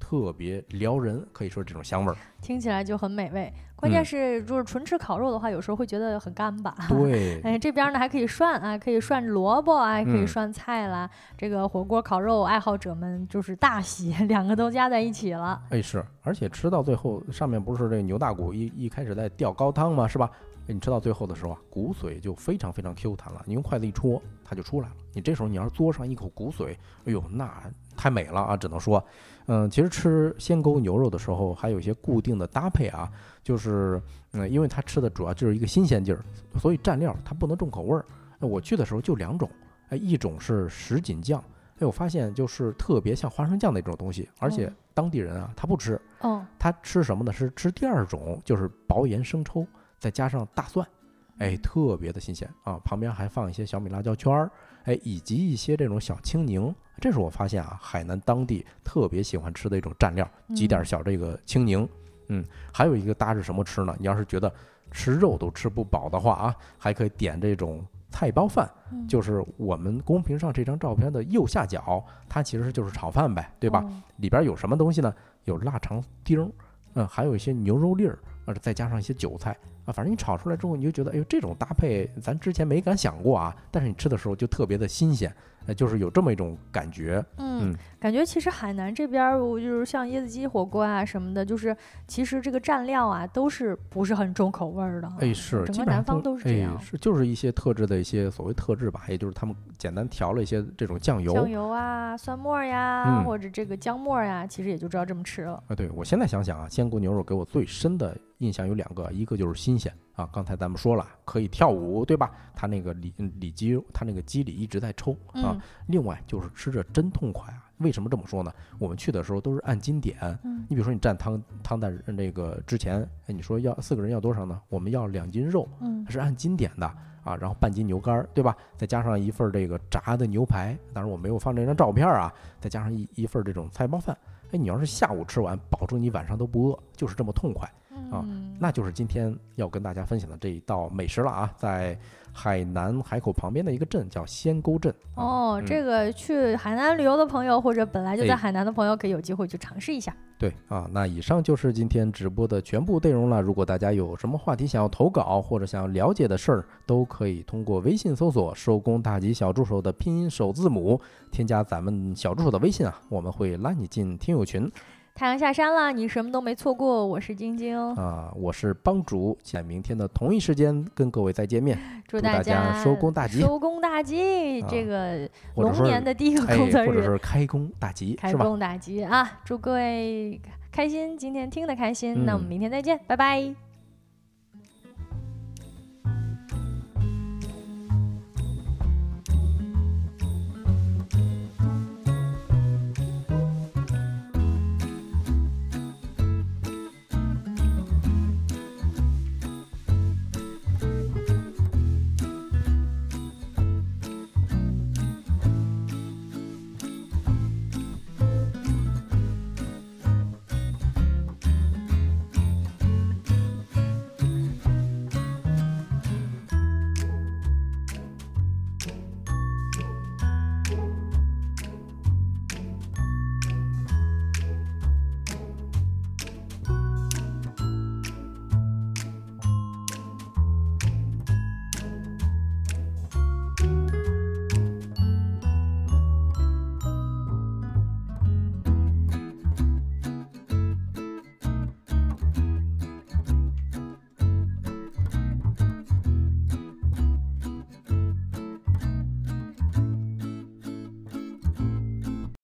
特别撩人，可以说这种香味儿，听起来就很美味。关键是，就是纯吃烤肉的话，有时候会觉得很干巴。对，哎，这边呢还可以涮啊，可以涮萝卜啊，还可以涮菜啦。这个火锅烤肉爱好者们就是大喜，两个都加在一起了。哎，是，而且吃到最后，上面不是这牛大骨一一开始在吊高汤吗？是吧？你吃到最后的时候啊，骨髓就非常非常 Q 弹了，你用筷子一戳，它就出来了。你这时候你要是嘬上一口骨髓，哎呦，那太美了啊！只能说。嗯，其实吃鲜沟牛肉的时候，还有一些固定的搭配啊，就是，嗯，因为它吃的主要就是一个新鲜劲儿，所以蘸料它不能重口味儿。我去的时候就两种，哎，一种是什锦酱，哎，我发现就是特别像花生酱那种东西，而且当地人啊他不吃，哦，他吃什么呢？是吃第二种，就是薄盐生抽，再加上大蒜。哎，特别的新鲜啊！旁边还放一些小米辣椒圈儿，哎，以及一些这种小青柠。这是我发现啊，海南当地特别喜欢吃的一种蘸料，挤点小这个青柠。嗯，还有一个搭着什么吃呢？你要是觉得吃肉都吃不饱的话啊，还可以点这种菜包饭，就是我们公屏上这张照片的右下角，它其实就是炒饭呗，对吧？里边有什么东西呢？有腊肠丁儿，嗯，还有一些牛肉粒儿，呃，再加上一些韭菜。啊，反正你炒出来之后，你就觉得，哎呦，这种搭配咱之前没敢想过啊。但是你吃的时候就特别的新鲜，呃，就是有这么一种感觉。嗯，感觉其实海南这边，我就是像椰子鸡火锅啊什么的，就是其实这个蘸料啊都是不是很重口味儿的。哎，是，整个南方都是这样。是，就是一些特制的一些所谓特制吧，也就是他们简单调了一些这种酱油、酱油啊、蒜末呀，或者这个姜末呀，其实也就知道这么吃了。啊，对我现在想想啊，鲜锅牛肉给我最深的。印象有两个，一个就是新鲜啊，刚才咱们说了可以跳舞，对吧？它那个里里肌，它那个肌里一直在抽啊。另外就是吃着真痛快啊！为什么这么说呢？我们去的时候都是按斤点，你比如说你蘸汤汤蛋那个之前，哎，你说要四个人要多少呢？我们要两斤肉，嗯是按斤点的啊，然后半斤牛肝，对吧？再加上一份这个炸的牛排，当然我没有放这张照片啊，再加上一一份这种菜包饭，哎，你要是下午吃完，保证你晚上都不饿，就是这么痛快。啊，那就是今天要跟大家分享的这一道美食了啊，在海南海口旁边的一个镇叫仙沟镇。哦，这个去海南旅游的朋友或者本来就在海南的朋友，可以有机会去尝试一下。对啊，那以上就是今天直播的全部内容了。如果大家有什么话题想要投稿或者想要了解的事儿，都可以通过微信搜索“收工大吉小助手”的拼音首字母，添加咱们小助手的微信啊，我们会拉你进听友群。太阳下山了，你什么都没错过。我是晶晶啊，我是帮主，在明天的同一时间跟各位再见面。祝大家收工大吉！收工大吉！这个龙年的第一个工作日，或者是开工大吉，开工大吉啊！祝各位开心，今天听得开心。那我们明天再见，拜拜。